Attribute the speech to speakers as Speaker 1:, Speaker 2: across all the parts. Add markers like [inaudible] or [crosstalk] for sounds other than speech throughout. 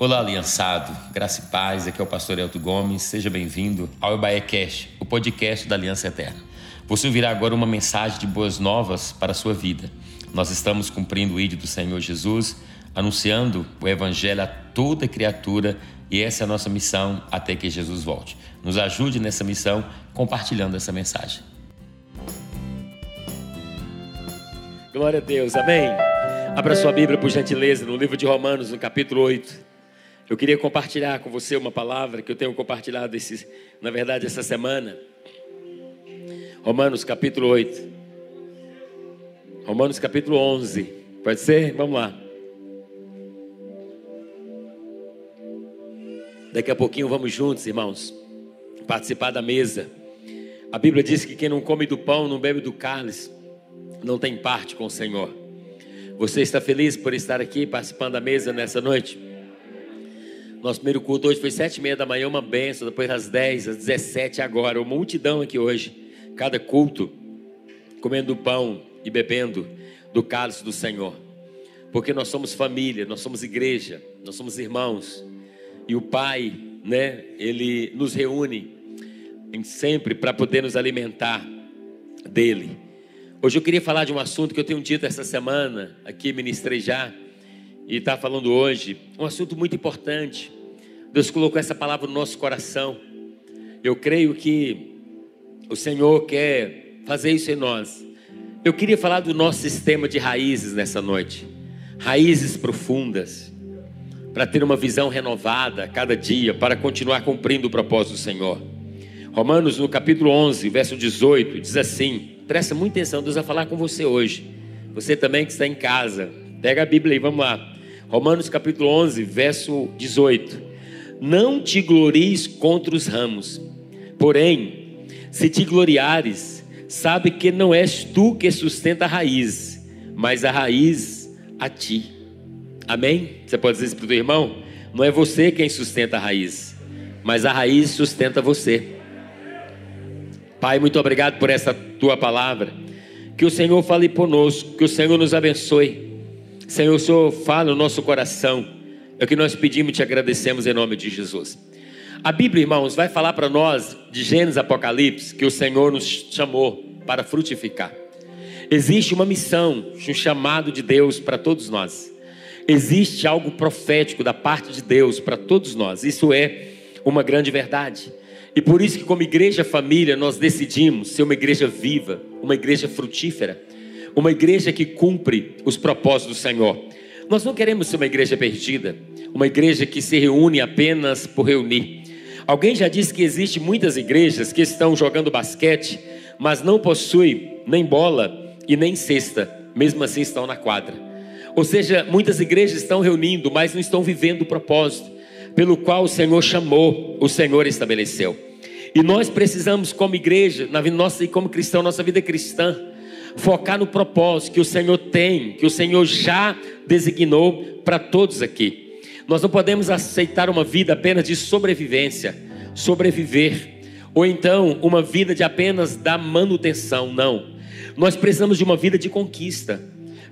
Speaker 1: Olá, aliançado. Graça e paz. Aqui é o pastor Elton Gomes. Seja bem-vindo ao Ebaé Cash, o podcast da Aliança Eterna. Você ouvirá agora uma mensagem de boas novas para a sua vida. Nós estamos cumprindo o ídolo do Senhor Jesus, anunciando o evangelho a toda criatura e essa é a nossa missão até que Jesus volte. Nos ajude nessa missão compartilhando essa mensagem.
Speaker 2: Glória a Deus, amém. Abra sua Bíblia, por gentileza, no livro de Romanos, no capítulo 8. Eu queria compartilhar com você uma palavra que eu tenho compartilhado, na verdade, essa semana. Romanos, capítulo 8. Romanos, capítulo 11. Pode ser? Vamos lá. Daqui a pouquinho vamos juntos, irmãos, participar da mesa. A Bíblia diz que quem não come do pão, não bebe do cálice, não tem parte com o Senhor. Você está feliz por estar aqui participando da mesa nessa noite? Nosso primeiro culto hoje foi sete e meia da manhã, uma benção. Depois às dez, às dezessete agora, uma multidão aqui hoje. Cada culto comendo pão e bebendo do cálice do Senhor. Porque nós somos família, nós somos igreja, nós somos irmãos. E o Pai, né, ele nos reúne sempre para poder nos alimentar dele. Hoje eu queria falar de um assunto que eu tenho dito essa semana, aqui ministrei já, e está falando hoje, um assunto muito importante. Deus colocou essa palavra no nosso coração. Eu creio que o Senhor quer fazer isso em nós. Eu queria falar do nosso sistema de raízes nessa noite. Raízes profundas, para ter uma visão renovada a cada dia, para continuar cumprindo o propósito do Senhor. Romanos, no capítulo 11, verso 18, diz assim: Presta muita atenção, Deus vai falar com você hoje. Você também que está em casa, pega a Bíblia aí, vamos lá. Romanos capítulo 11, verso 18. Não te glories contra os ramos, porém, se te gloriares, sabe que não és tu que sustenta a raiz, mas a raiz a ti. Amém? Você pode dizer isso para o teu irmão? Não é você quem sustenta a raiz, mas a raiz sustenta você. Pai, muito obrigado por essa tua palavra. Que o Senhor fale conosco, que o Senhor nos abençoe. Senhor, o Senhor fala no nosso coração. É o que nós pedimos e te agradecemos em nome de Jesus. A Bíblia, irmãos, vai falar para nós de Gênesis Apocalipse que o Senhor nos chamou para frutificar. Existe uma missão, um chamado de Deus para todos nós. Existe algo profético da parte de Deus para todos nós. Isso é uma grande verdade. E por isso que como igreja família nós decidimos ser uma igreja viva, uma igreja frutífera, uma igreja que cumpre os propósitos do Senhor. Nós não queremos ser uma igreja perdida, uma igreja que se reúne apenas por reunir. Alguém já disse que existe muitas igrejas que estão jogando basquete, mas não possuem nem bola e nem cesta, mesmo assim estão na quadra. Ou seja, muitas igrejas estão reunindo, mas não estão vivendo o propósito pelo qual o Senhor chamou, o Senhor estabeleceu. E nós precisamos, como igreja, na nossa e como cristão, nossa vida cristã, focar no propósito que o Senhor tem, que o Senhor já designou para todos aqui. Nós não podemos aceitar uma vida apenas de sobrevivência, sobreviver, ou então uma vida de apenas da manutenção, não. Nós precisamos de uma vida de conquista,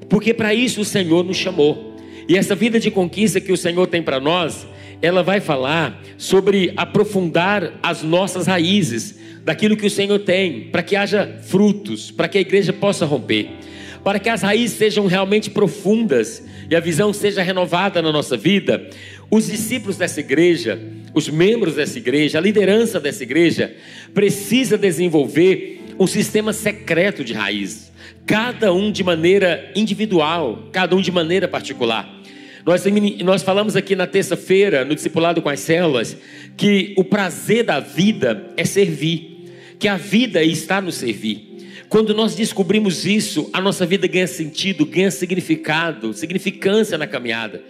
Speaker 2: porque para isso o Senhor nos chamou. E essa vida de conquista que o Senhor tem para nós, ela vai falar sobre aprofundar as nossas raízes daquilo que o Senhor tem, para que haja frutos, para que a igreja possa romper, para que as raízes sejam realmente profundas e a visão seja renovada na nossa vida. Os discípulos dessa igreja, os membros dessa igreja, a liderança dessa igreja precisa desenvolver um sistema secreto de raízes, cada um de maneira individual, cada um de maneira particular. Nós, nós falamos aqui na terça-feira, no Discipulado com as Células, que o prazer da vida é servir, que a vida está no servir. Quando nós descobrimos isso, a nossa vida ganha sentido, ganha significado, significância na caminhada.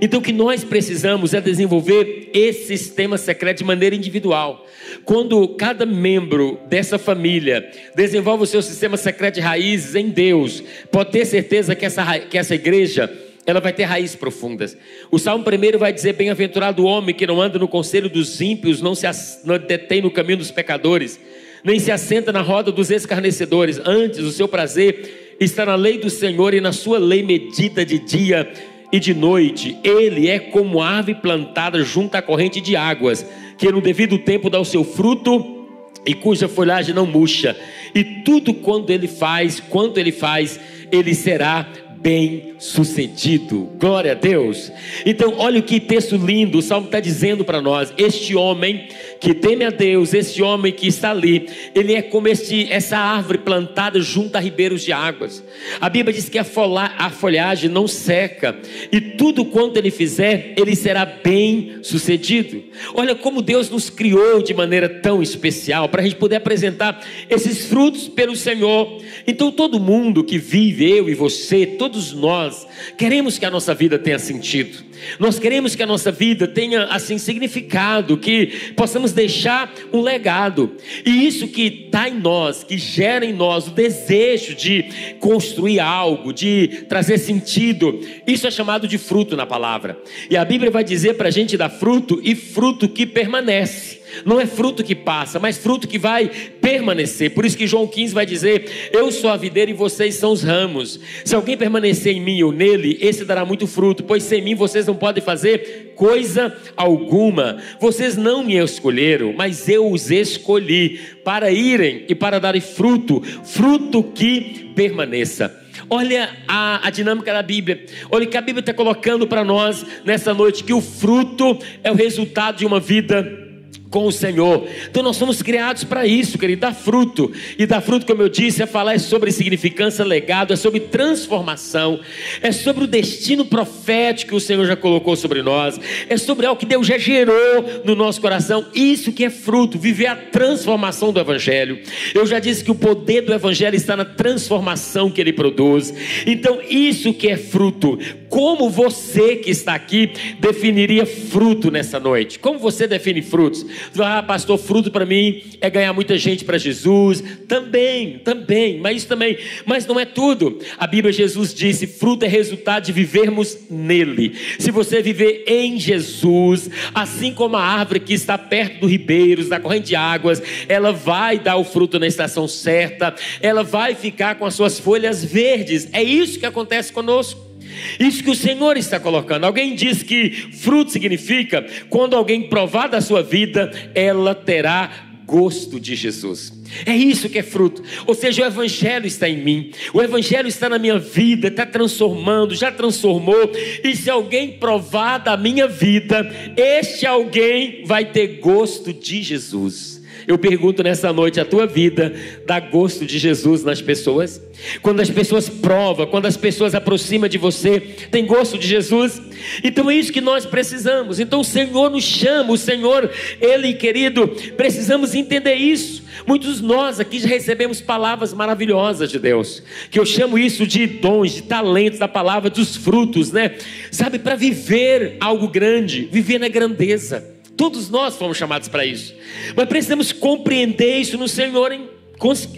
Speaker 2: Então, o que nós precisamos é desenvolver esse sistema secreto de maneira individual. Quando cada membro dessa família desenvolve o seu sistema secreto de raízes em Deus, pode ter certeza que essa, que essa igreja ela vai ter raízes profundas. O Salmo primeiro vai dizer: Bem-aventurado o homem que não anda no conselho dos ímpios, não se não detém no caminho dos pecadores, nem se assenta na roda dos escarnecedores. Antes, o seu prazer está na lei do Senhor e na sua lei medita de dia e de noite. Ele é como árvore plantada junto à corrente de águas, que no devido tempo dá o seu fruto e cuja folhagem não murcha. E tudo quanto ele faz, quanto ele faz, ele será bem sucedido. Glória a Deus. Então, olha o que texto lindo o Salmo está dizendo para nós. Este homem que teme a Deus, esse homem que está ali, ele é como este, essa árvore plantada junto a ribeiros de águas. A Bíblia diz que a, folha, a folhagem não seca, e tudo quanto ele fizer, ele será bem sucedido. Olha como Deus nos criou de maneira tão especial, para a gente poder apresentar esses frutos pelo Senhor. Então, todo mundo que vive, eu e você, todos nós, queremos que a nossa vida tenha sentido. Nós queremos que a nossa vida tenha assim significado, que possamos deixar um legado. E isso que está em nós, que gera em nós o desejo de construir algo, de trazer sentido, isso é chamado de fruto na palavra. E a Bíblia vai dizer para a gente dar fruto e fruto que permanece. Não é fruto que passa, mas fruto que vai permanecer. Por isso que João 15 vai dizer: Eu sou a videira e vocês são os ramos. Se alguém permanecer em mim ou nele, esse dará muito fruto, pois sem mim vocês não podem fazer coisa alguma. Vocês não me escolheram, mas eu os escolhi para irem e para darem fruto, fruto que permaneça. Olha a, a, dinâmica da Bíblia. Olha que a Bíblia está colocando para nós nessa noite que o fruto é o resultado de uma vida com o Senhor. Então nós somos criados para isso, querido, dar fruto. E dar fruto, como eu disse, é falar é sobre significância, legado, é sobre transformação, é sobre o destino profético que o Senhor já colocou sobre nós, é sobre algo que Deus já gerou no nosso coração. Isso que é fruto, viver a transformação do evangelho. Eu já disse que o poder do evangelho está na transformação que ele produz. Então, isso que é fruto. Como você que está aqui definiria fruto nessa noite? Como você define frutos? Ah, pastor, fruto para mim é ganhar muita gente para Jesus. Também, também, mas isso também. Mas não é tudo. A Bíblia, Jesus disse: fruto é resultado de vivermos nele. Se você viver em Jesus, assim como a árvore que está perto dos ribeiros, da corrente de águas, ela vai dar o fruto na estação certa, ela vai ficar com as suas folhas verdes. É isso que acontece conosco. Isso que o Senhor está colocando. Alguém diz que fruto significa quando alguém provar da sua vida, ela terá gosto de Jesus. É isso que é fruto. Ou seja, o Evangelho está em mim, o Evangelho está na minha vida, está transformando, já transformou. E se alguém provar da minha vida, este alguém vai ter gosto de Jesus. Eu pergunto nessa noite: a tua vida dá gosto de Jesus nas pessoas? Quando as pessoas provam, quando as pessoas aproximam de você, tem gosto de Jesus? Então é isso que nós precisamos. Então o Senhor nos chama, o Senhor, Ele querido, precisamos entender isso. Muitos nós aqui já recebemos palavras maravilhosas de Deus, que eu chamo isso de dons, de talentos, da palavra, dos frutos, né? Sabe, para viver algo grande, viver na grandeza. Todos nós fomos chamados para isso. Mas precisamos compreender isso no Senhor, hein?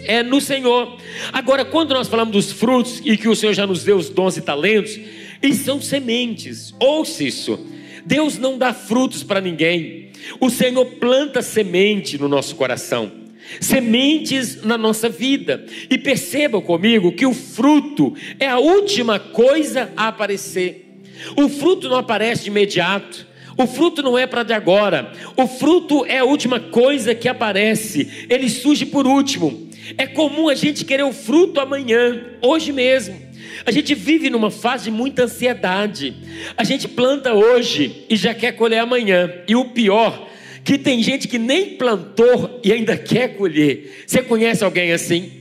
Speaker 2: é no Senhor. Agora, quando nós falamos dos frutos e que o Senhor já nos deu os dons e talentos, e são sementes. Ouça isso. Deus não dá frutos para ninguém. O Senhor planta semente no nosso coração. Sementes na nossa vida. E percebam comigo que o fruto é a última coisa a aparecer. O fruto não aparece de imediato. O fruto não é para de agora. O fruto é a última coisa que aparece. Ele surge por último. É comum a gente querer o fruto amanhã, hoje mesmo. A gente vive numa fase de muita ansiedade. A gente planta hoje e já quer colher amanhã. E o pior, que tem gente que nem plantou e ainda quer colher. Você conhece alguém assim?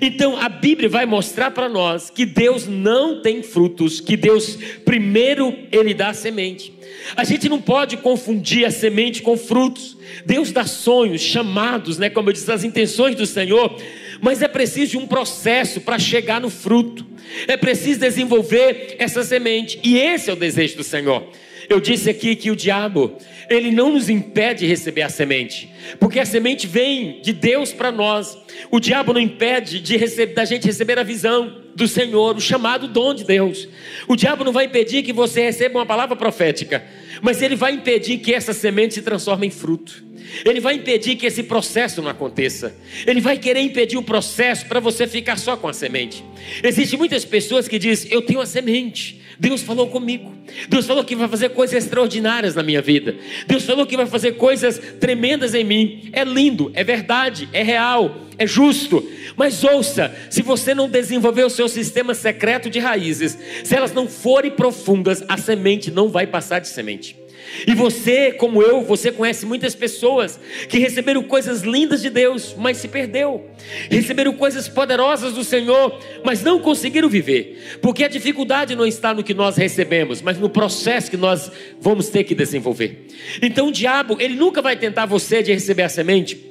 Speaker 2: Então a Bíblia vai mostrar para nós que Deus não tem frutos, que Deus primeiro ele dá semente. A gente não pode confundir a semente com frutos. Deus dá sonhos, chamados, né, como eu disse, as intenções do Senhor, mas é preciso de um processo para chegar no fruto. É preciso desenvolver essa semente, e esse é o desejo do Senhor. Eu disse aqui que o diabo, ele não nos impede de receber a semente, porque a semente vem de Deus para nós. O diabo não impede de receber, da gente receber a visão do Senhor, o chamado dom de Deus. O diabo não vai impedir que você receba uma palavra profética, mas ele vai impedir que essa semente se transforme em fruto. Ele vai impedir que esse processo não aconteça. Ele vai querer impedir o processo para você ficar só com a semente. Existem muitas pessoas que dizem: Eu tenho a semente. Deus falou comigo. Deus falou que vai fazer coisas extraordinárias na minha vida. Deus falou que vai fazer coisas tremendas em mim. É lindo, é verdade, é real, é justo. Mas ouça: se você não desenvolver o seu sistema secreto de raízes, se elas não forem profundas, a semente não vai passar de semente. E você, como eu, você conhece muitas pessoas que receberam coisas lindas de Deus, mas se perdeu. Receberam coisas poderosas do Senhor, mas não conseguiram viver. Porque a dificuldade não está no que nós recebemos, mas no processo que nós vamos ter que desenvolver. Então o diabo, ele nunca vai tentar você de receber a semente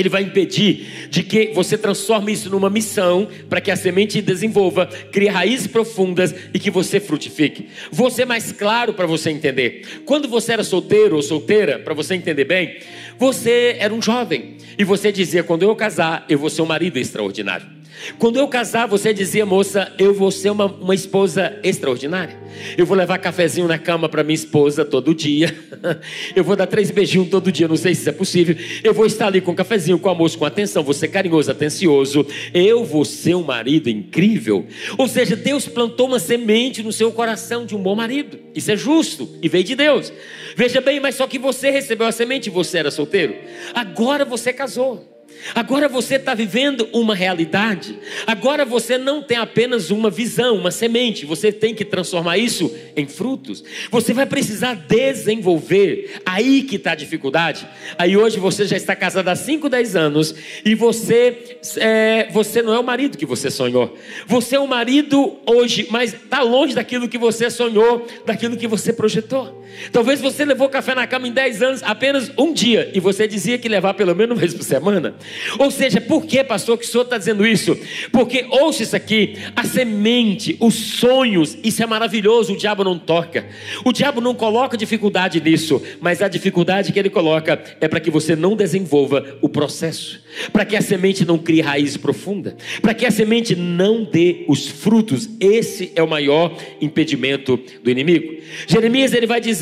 Speaker 2: ele vai impedir de que você transforme isso numa missão para que a semente desenvolva, crie raízes profundas e que você frutifique. Vou ser mais claro para você entender. Quando você era solteiro ou solteira, para você entender bem, você era um jovem e você dizia: quando eu casar, eu vou ser um marido extraordinário. Quando eu casar, você dizia, moça, eu vou ser uma, uma esposa extraordinária. Eu vou levar cafezinho na cama para minha esposa todo dia. [laughs] Eu vou dar três beijinhos todo dia, não sei se isso é possível. Eu vou estar ali com cafezinho, com almoço, com atenção, vou ser carinhoso, atencioso. Eu vou ser um marido incrível. Ou seja, Deus plantou uma semente no seu coração de um bom marido. Isso é justo e veio de Deus. Veja bem, mas só que você recebeu a semente e você era solteiro. Agora você casou. Agora você está vivendo uma realidade. Agora você não tem apenas uma visão, uma semente. Você tem que transformar isso em frutos. Você vai precisar desenvolver. Aí que está a dificuldade. Aí hoje você já está casado há 5, 10 anos e você, é, você não é o marido que você sonhou. Você é o marido hoje, mas está longe daquilo que você sonhou, daquilo que você projetou. Talvez você levou café na cama em 10 anos apenas um dia e você dizia que levar pelo menos uma vez por semana. Ou seja, por que, pastor, que o senhor está dizendo isso? Porque, ouça isso aqui: a semente, os sonhos, isso é maravilhoso, o diabo não toca. O diabo não coloca dificuldade nisso, mas a dificuldade que ele coloca é para que você não desenvolva o processo, para que a semente não crie raiz profunda, para que a semente não dê os frutos. Esse é o maior impedimento do inimigo. Jeremias ele vai dizer: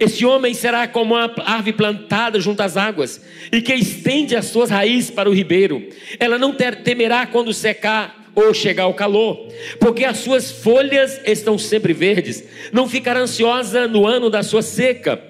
Speaker 2: Esse homem será como uma árvore plantada junto às águas, e que estende as suas raízes para o ribeiro. Ela não temerá quando secar ou chegar o calor, porque as suas folhas estão sempre verdes. Não ficará ansiosa no ano da sua seca,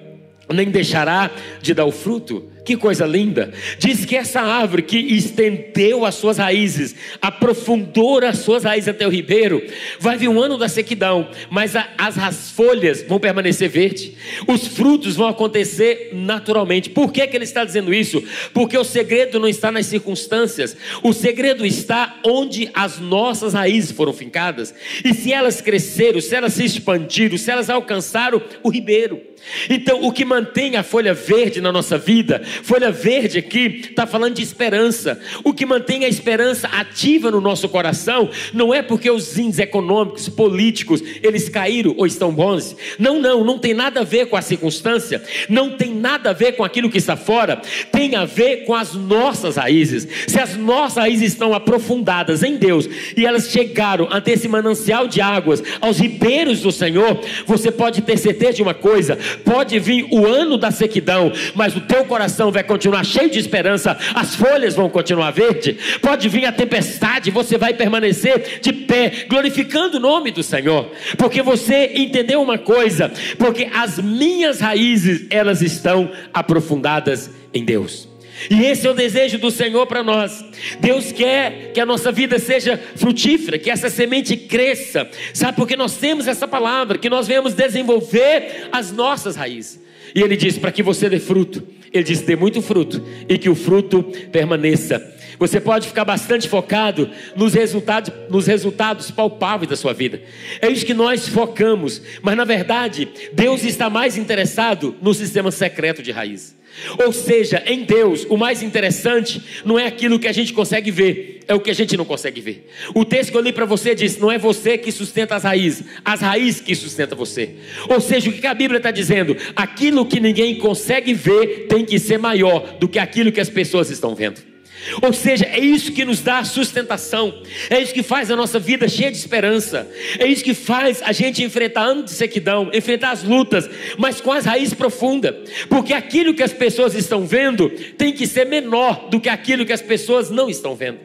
Speaker 2: nem deixará de dar o fruto. Que coisa linda! Diz que essa árvore que estendeu as suas raízes, aprofundou as suas raízes até o ribeiro, vai vir um ano da sequidão, mas as, as, folhas vão permanecer verdes, os frutos vão acontecer naturalmente. Por que, que ele está dizendo isso? Porque o segredo não está nas circunstâncias, o segredo está onde as nossas raízes foram fincadas, e se elas cresceram, se elas se expandiram, se elas alcançaram o ribeiro. Então, o que mantém a folha verde na nossa vida, folha verde aqui, está falando de esperança. O que mantém a esperança ativa no nosso coração, não é porque os índices econômicos, políticos, eles caíram ou estão bons. Não, não, não tem nada a ver com a circunstância, não tem nada a ver com aquilo que está fora, tem a ver com as nossas raízes. Se as nossas raízes estão aprofundadas em Deus e elas chegaram ante esse manancial de águas, aos ribeiros do Senhor, você pode ter certeza de uma coisa Pode vir o ano da sequidão, mas o teu coração vai continuar cheio de esperança, as folhas vão continuar verde. Pode vir a tempestade, você vai permanecer de pé, glorificando o nome do Senhor, porque você entendeu uma coisa, porque as minhas raízes, elas estão aprofundadas em Deus. E esse é o desejo do Senhor para nós. Deus quer que a nossa vida seja frutífera, que essa semente cresça. Sabe porque nós temos essa palavra, que nós venhamos desenvolver as nossas raízes. E ele diz: para que você dê fruto. Ele diz: dê muito fruto e que o fruto permaneça. Você pode ficar bastante focado nos resultados, nos resultados palpáveis da sua vida. É isso que nós focamos. Mas na verdade, Deus está mais interessado no sistema secreto de raiz. Ou seja, em Deus, o mais interessante não é aquilo que a gente consegue ver, é o que a gente não consegue ver. O texto que eu li para você diz: não é você que sustenta as raízes, as raízes que sustentam você. Ou seja, o que a Bíblia está dizendo? Aquilo que ninguém consegue ver tem que ser maior do que aquilo que as pessoas estão vendo. Ou seja, é isso que nos dá sustentação, é isso que faz a nossa vida cheia de esperança, é isso que faz a gente enfrentar anos de sequidão, enfrentar as lutas, mas com as raízes profundas, porque aquilo que as pessoas estão vendo tem que ser menor do que aquilo que as pessoas não estão vendo.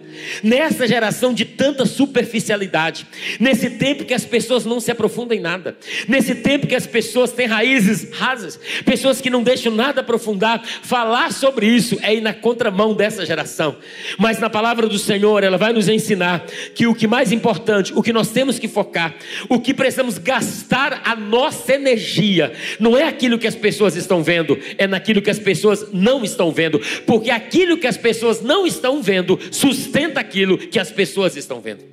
Speaker 2: Nessa geração de tanta superficialidade, nesse tempo que as pessoas não se aprofundam em nada, nesse tempo que as pessoas têm raízes rasas, pessoas que não deixam nada aprofundar, falar sobre isso é ir na contramão dessa geração. Mas na palavra do Senhor, ela vai nos ensinar que o que mais importante, o que nós temos que focar, o que precisamos gastar a nossa energia, não é aquilo que as pessoas estão vendo, é naquilo que as pessoas não estão vendo, porque aquilo que as pessoas não estão vendo sustenta aquilo que as pessoas estão vendo.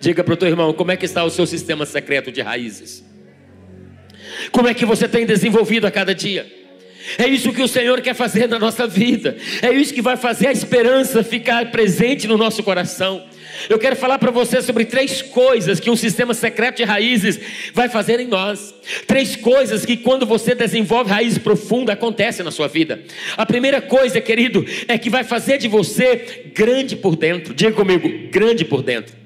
Speaker 2: Diga para o teu irmão, como é que está o seu sistema secreto de raízes? Como é que você tem desenvolvido a cada dia? É isso que o Senhor quer fazer na nossa vida. É isso que vai fazer a esperança ficar presente no nosso coração. Eu quero falar para você sobre três coisas que um sistema secreto de raízes vai fazer em nós. Três coisas que, quando você desenvolve raízes profundas, acontecem na sua vida. A primeira coisa, querido, é que vai fazer de você grande por dentro. Diga comigo, grande por dentro.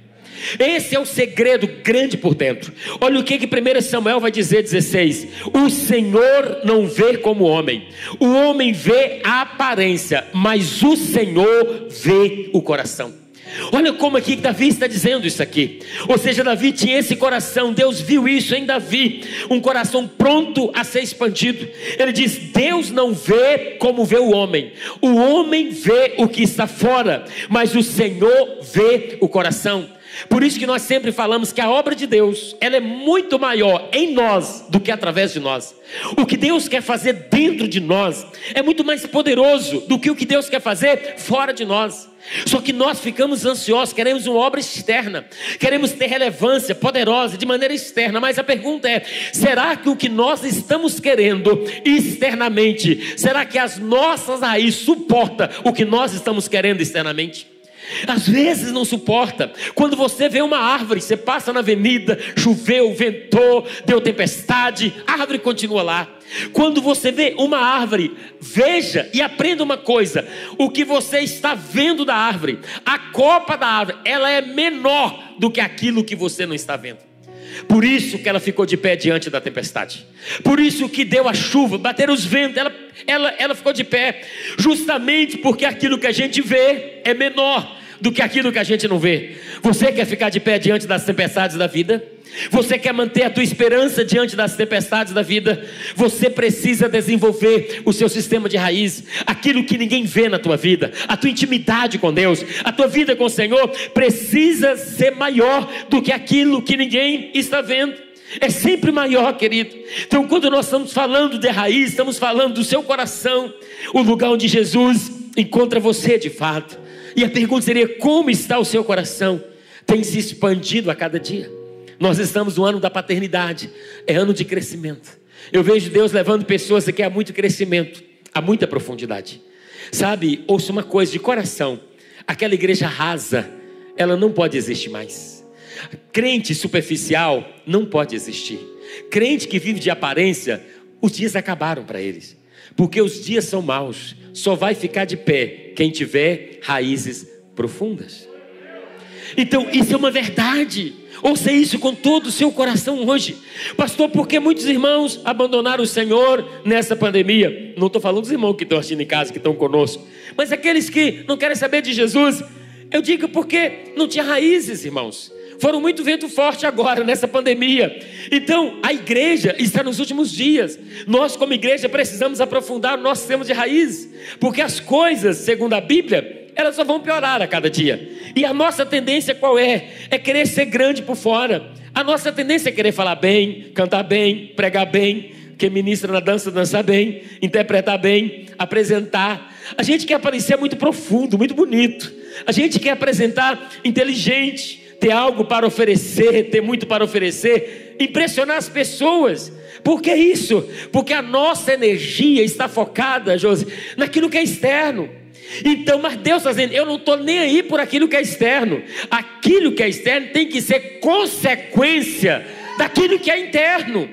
Speaker 2: Esse é o segredo grande por dentro. Olha o que, que 1 Samuel vai dizer, 16: O Senhor não vê como homem, o homem vê a aparência, mas o Senhor vê o coração. Olha como aqui Davi está dizendo isso aqui. Ou seja, Davi tinha esse coração, Deus viu isso em Davi, um coração pronto a ser expandido. Ele diz: Deus não vê como vê o homem, o homem vê o que está fora, mas o Senhor vê o coração. Por isso que nós sempre falamos que a obra de Deus, ela é muito maior em nós do que através de nós. O que Deus quer fazer dentro de nós é muito mais poderoso do que o que Deus quer fazer fora de nós. Só que nós ficamos ansiosos, queremos uma obra externa, queremos ter relevância poderosa de maneira externa, mas a pergunta é: será que o que nós estamos querendo externamente, será que as nossas raízes suportam o que nós estamos querendo externamente? Às vezes não suporta. Quando você vê uma árvore, você passa na avenida, choveu, ventou, deu tempestade, a árvore continua lá. Quando você vê uma árvore, veja e aprenda uma coisa: o que você está vendo da árvore, a copa da árvore, ela é menor do que aquilo que você não está vendo. Por isso que ela ficou de pé diante da tempestade. Por isso que deu a chuva, bateram os ventos, ela, ela, ela ficou de pé. Justamente porque aquilo que a gente vê é menor do que aquilo que a gente não vê. Você quer ficar de pé diante das tempestades da vida? Você quer manter a tua esperança diante das tempestades da vida? Você precisa desenvolver o seu sistema de raiz, aquilo que ninguém vê na tua vida, a tua intimidade com Deus, a tua vida com o Senhor precisa ser maior do que aquilo que ninguém está vendo. É sempre maior, querido. Então, quando nós estamos falando de raiz, estamos falando do seu coração, o lugar onde Jesus encontra você de fato. E a pergunta seria: como está o seu coração? Tem se expandido a cada dia? Nós estamos no ano da paternidade, é ano de crescimento. Eu vejo Deus levando pessoas aqui a muito crescimento, a muita profundidade. Sabe, ouça uma coisa de coração: aquela igreja rasa, ela não pode existir mais. Crente superficial não pode existir. Crente que vive de aparência, os dias acabaram para eles, porque os dias são maus. Só vai ficar de pé quem tiver raízes profundas. Então, isso é uma verdade. Ouça isso com todo o seu coração hoje. Pastor, porque muitos irmãos abandonaram o Senhor nessa pandemia? Não estou falando dos irmãos que estão assistindo em casa, que estão conosco, mas aqueles que não querem saber de Jesus. Eu digo porque não tinha raízes, irmãos. Foram muito vento forte agora nessa pandemia. Então, a igreja está nos últimos dias. Nós, como igreja, precisamos aprofundar o nosso sistema de raiz, porque as coisas, segundo a Bíblia, elas só vão piorar a cada dia. E a nossa tendência qual é? É querer ser grande por fora. A nossa tendência é querer falar bem, cantar bem, pregar bem, que ministra na dança, dançar bem, interpretar bem, apresentar. A gente quer aparecer muito profundo, muito bonito. A gente quer apresentar inteligente ter algo para oferecer, ter muito para oferecer, impressionar as pessoas. Por que isso? Porque a nossa energia está focada, Josi, naquilo que é externo. Então, mas Deus está dizendo: eu não estou nem aí por aquilo que é externo. Aquilo que é externo tem que ser consequência daquilo que é interno.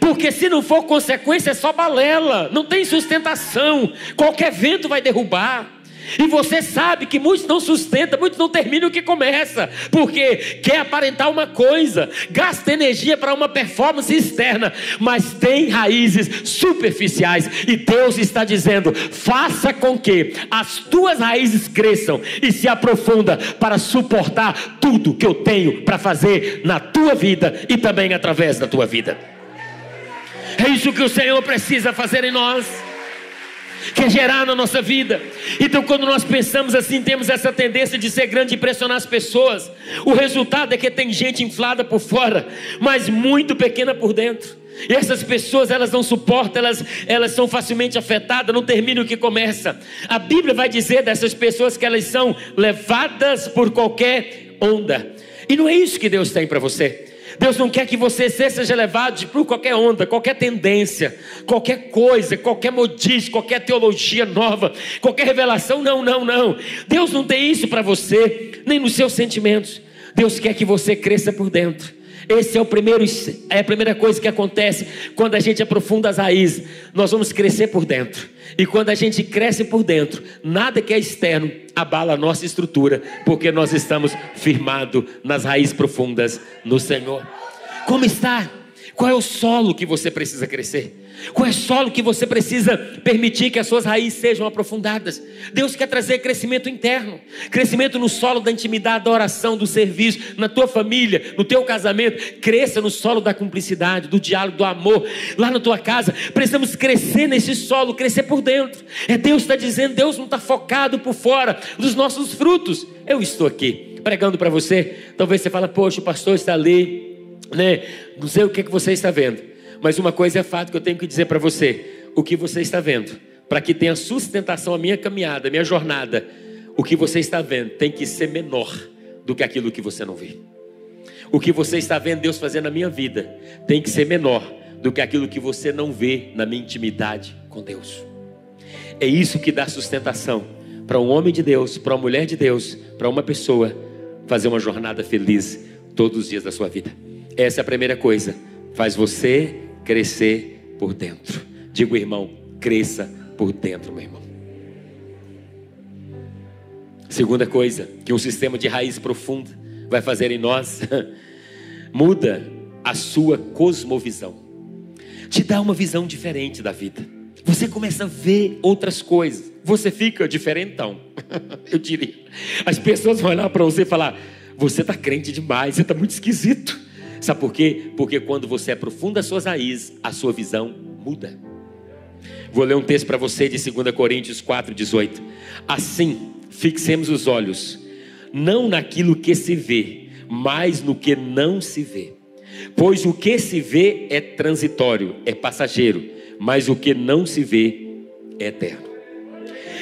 Speaker 2: Porque se não for consequência, é só balela, não tem sustentação, qualquer vento vai derrubar. E você sabe que muitos não sustentam, muitos não terminam o que começa, porque quer aparentar uma coisa, gasta energia para uma performance externa, mas tem raízes superficiais. E Deus está dizendo: faça com que as tuas raízes cresçam e se aprofunda para suportar tudo que eu tenho para fazer na tua vida e também através da tua vida. É isso que o Senhor precisa fazer em nós quer gerar na nossa vida. Então, quando nós pensamos assim, temos essa tendência de ser grande e impressionar as pessoas. O resultado é que tem gente inflada por fora, mas muito pequena por dentro. E essas pessoas, elas não suportam, elas, elas são facilmente afetadas, não terminam o que começa. A Bíblia vai dizer dessas pessoas que elas são levadas por qualquer onda. E não é isso que Deus tem para você. Deus não quer que você seja levado por qualquer onda, qualquer tendência, qualquer coisa, qualquer modismo, qualquer teologia nova, qualquer revelação. Não, não, não. Deus não tem isso para você, nem nos seus sentimentos. Deus quer que você cresça por dentro. Esse é o primeiro, é a primeira coisa que acontece quando a gente aprofunda as raízes. Nós vamos crescer por dentro. E quando a gente cresce por dentro, nada que é externo abala a nossa estrutura, porque nós estamos firmados nas raízes profundas no Senhor. Como está? Qual é o solo que você precisa crescer? Qual é o solo que você precisa permitir que as suas raízes sejam aprofundadas? Deus quer trazer crescimento interno, crescimento no solo da intimidade, da oração, do serviço, na tua família, no teu casamento. Cresça no solo da cumplicidade, do diálogo, do amor, lá na tua casa. Precisamos crescer nesse solo, crescer por dentro. É Deus está dizendo, Deus não está focado por fora dos nossos frutos. Eu estou aqui pregando para você. Talvez você fale, poxa, o pastor está ali, né? Não sei o que, que você está vendo. Mas uma coisa é fato que eu tenho que dizer para você: o que você está vendo, para que tenha sustentação a minha caminhada, a minha jornada, o que você está vendo tem que ser menor do que aquilo que você não vê. O que você está vendo Deus fazer na minha vida tem que ser menor do que aquilo que você não vê na minha intimidade com Deus. É isso que dá sustentação para um homem de Deus, para uma mulher de Deus, para uma pessoa fazer uma jornada feliz todos os dias da sua vida. Essa é a primeira coisa. Faz você crescer por dentro. Digo, irmão, cresça por dentro, meu irmão. Segunda coisa que um sistema de raiz profunda vai fazer em nós, [laughs] muda a sua cosmovisão. Te dá uma visão diferente da vida. Você começa a ver outras coisas. Você fica diferentão. [laughs] Eu diria. As pessoas vão olhar para você e falar: Você está crente demais, você está muito esquisito. Sabe por quê? Porque quando você aprofunda as suas raízes, a sua visão muda. Vou ler um texto para você de 2 Coríntios 4,18. Assim, fixemos os olhos, não naquilo que se vê, mas no que não se vê. Pois o que se vê é transitório, é passageiro, mas o que não se vê é eterno.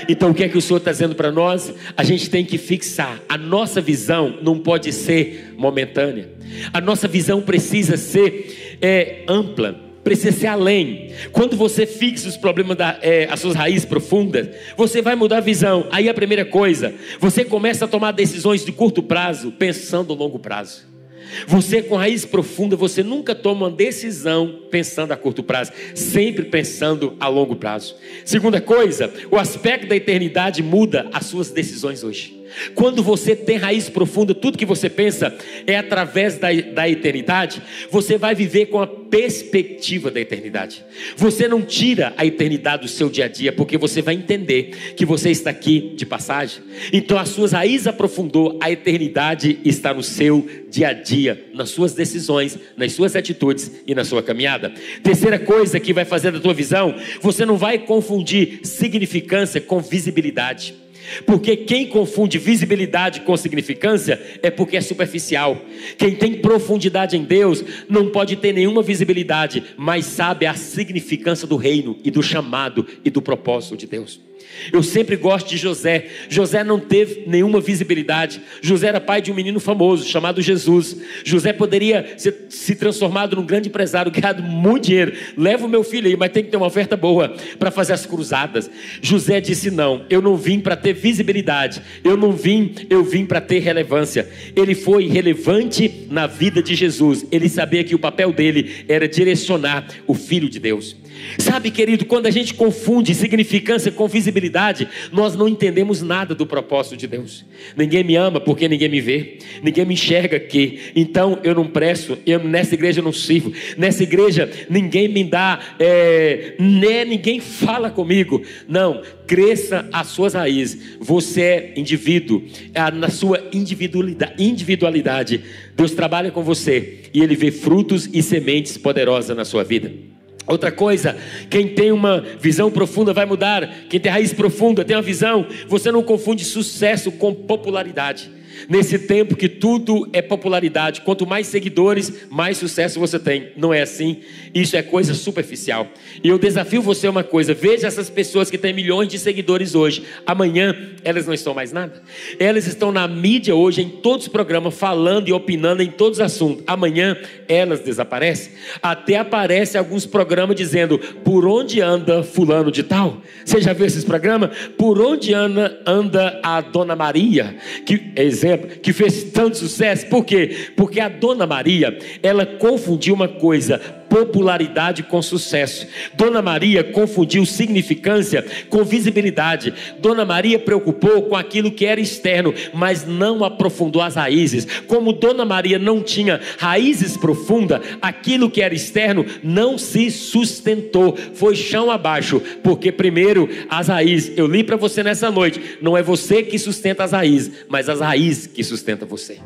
Speaker 2: Então, o que é que o Senhor está dizendo para nós? A gente tem que fixar. A nossa visão não pode ser momentânea. A nossa visão precisa ser é, ampla, precisa ser além. Quando você fixa os problemas, da, é, as suas raízes profundas, você vai mudar a visão. Aí a primeira coisa, você começa a tomar decisões de curto prazo, pensando a longo prazo. Você com raiz profunda, você nunca toma uma decisão pensando a curto prazo, sempre pensando a longo prazo. Segunda coisa, o aspecto da eternidade muda as suas decisões hoje. Quando você tem raiz profunda, tudo que você pensa é através da, da eternidade, você vai viver com a perspectiva da eternidade. Você não tira a eternidade do seu dia a dia, porque você vai entender que você está aqui de passagem. Então, as suas raízes aprofundou, a eternidade está no seu dia a dia, nas suas decisões, nas suas atitudes e na sua caminhada. Terceira coisa que vai fazer da tua visão, você não vai confundir significância com visibilidade. Porque quem confunde visibilidade com significância é porque é superficial. Quem tem profundidade em Deus não pode ter nenhuma visibilidade, mas sabe a significância do reino e do chamado e do propósito de Deus. Eu sempre gosto de José. José não teve nenhuma visibilidade. José era pai de um menino famoso chamado Jesus. José poderia ser, se transformado num grande empresário, [laughs] ganhado muito dinheiro. Leva o meu filho aí, mas tem que ter uma oferta boa para fazer as cruzadas. José disse: Não, eu não vim para ter visibilidade. Eu não vim, eu vim para ter relevância. Ele foi relevante na vida de Jesus. Ele sabia que o papel dele era direcionar o filho de Deus. Sabe, querido, quando a gente confunde significância com visibilidade, visibilidade, nós não entendemos nada do propósito de Deus. Ninguém me ama porque ninguém me vê, ninguém me enxerga aqui. Então eu não presto, eu, nessa igreja eu não sirvo, nessa igreja ninguém me dá, é, né, ninguém fala comigo. Não, cresça as suas raízes. Você é indivíduo, é na sua individualidade. Deus trabalha com você e Ele vê frutos e sementes poderosas na sua vida. Outra coisa, quem tem uma visão profunda vai mudar. Quem tem raiz profunda tem uma visão. Você não confunde sucesso com popularidade. Nesse tempo que tudo é popularidade, quanto mais seguidores, mais sucesso você tem. Não é assim? Isso é coisa superficial. E eu desafio você uma coisa: veja essas pessoas que têm milhões de seguidores hoje. Amanhã elas não estão mais nada. Elas estão na mídia hoje, em todos os programas, falando e opinando em todos os assuntos. Amanhã elas desaparecem. Até aparece alguns programas dizendo por onde anda fulano de tal. Você já viu esses programas? Por onde anda, anda a Dona Maria? Que exemplo que fez tanto sucesso. Por quê? Porque a Dona Maria, ela confundiu uma coisa, popularidade com sucesso. Dona Maria confundiu significância com visibilidade. Dona Maria preocupou com aquilo que era externo, mas não aprofundou as raízes. Como Dona Maria não tinha raízes profundas, aquilo que era externo não se sustentou, foi chão abaixo, porque primeiro as raízes, eu li para você nessa noite, não é você que sustenta as raízes, mas as raízes que sustenta você.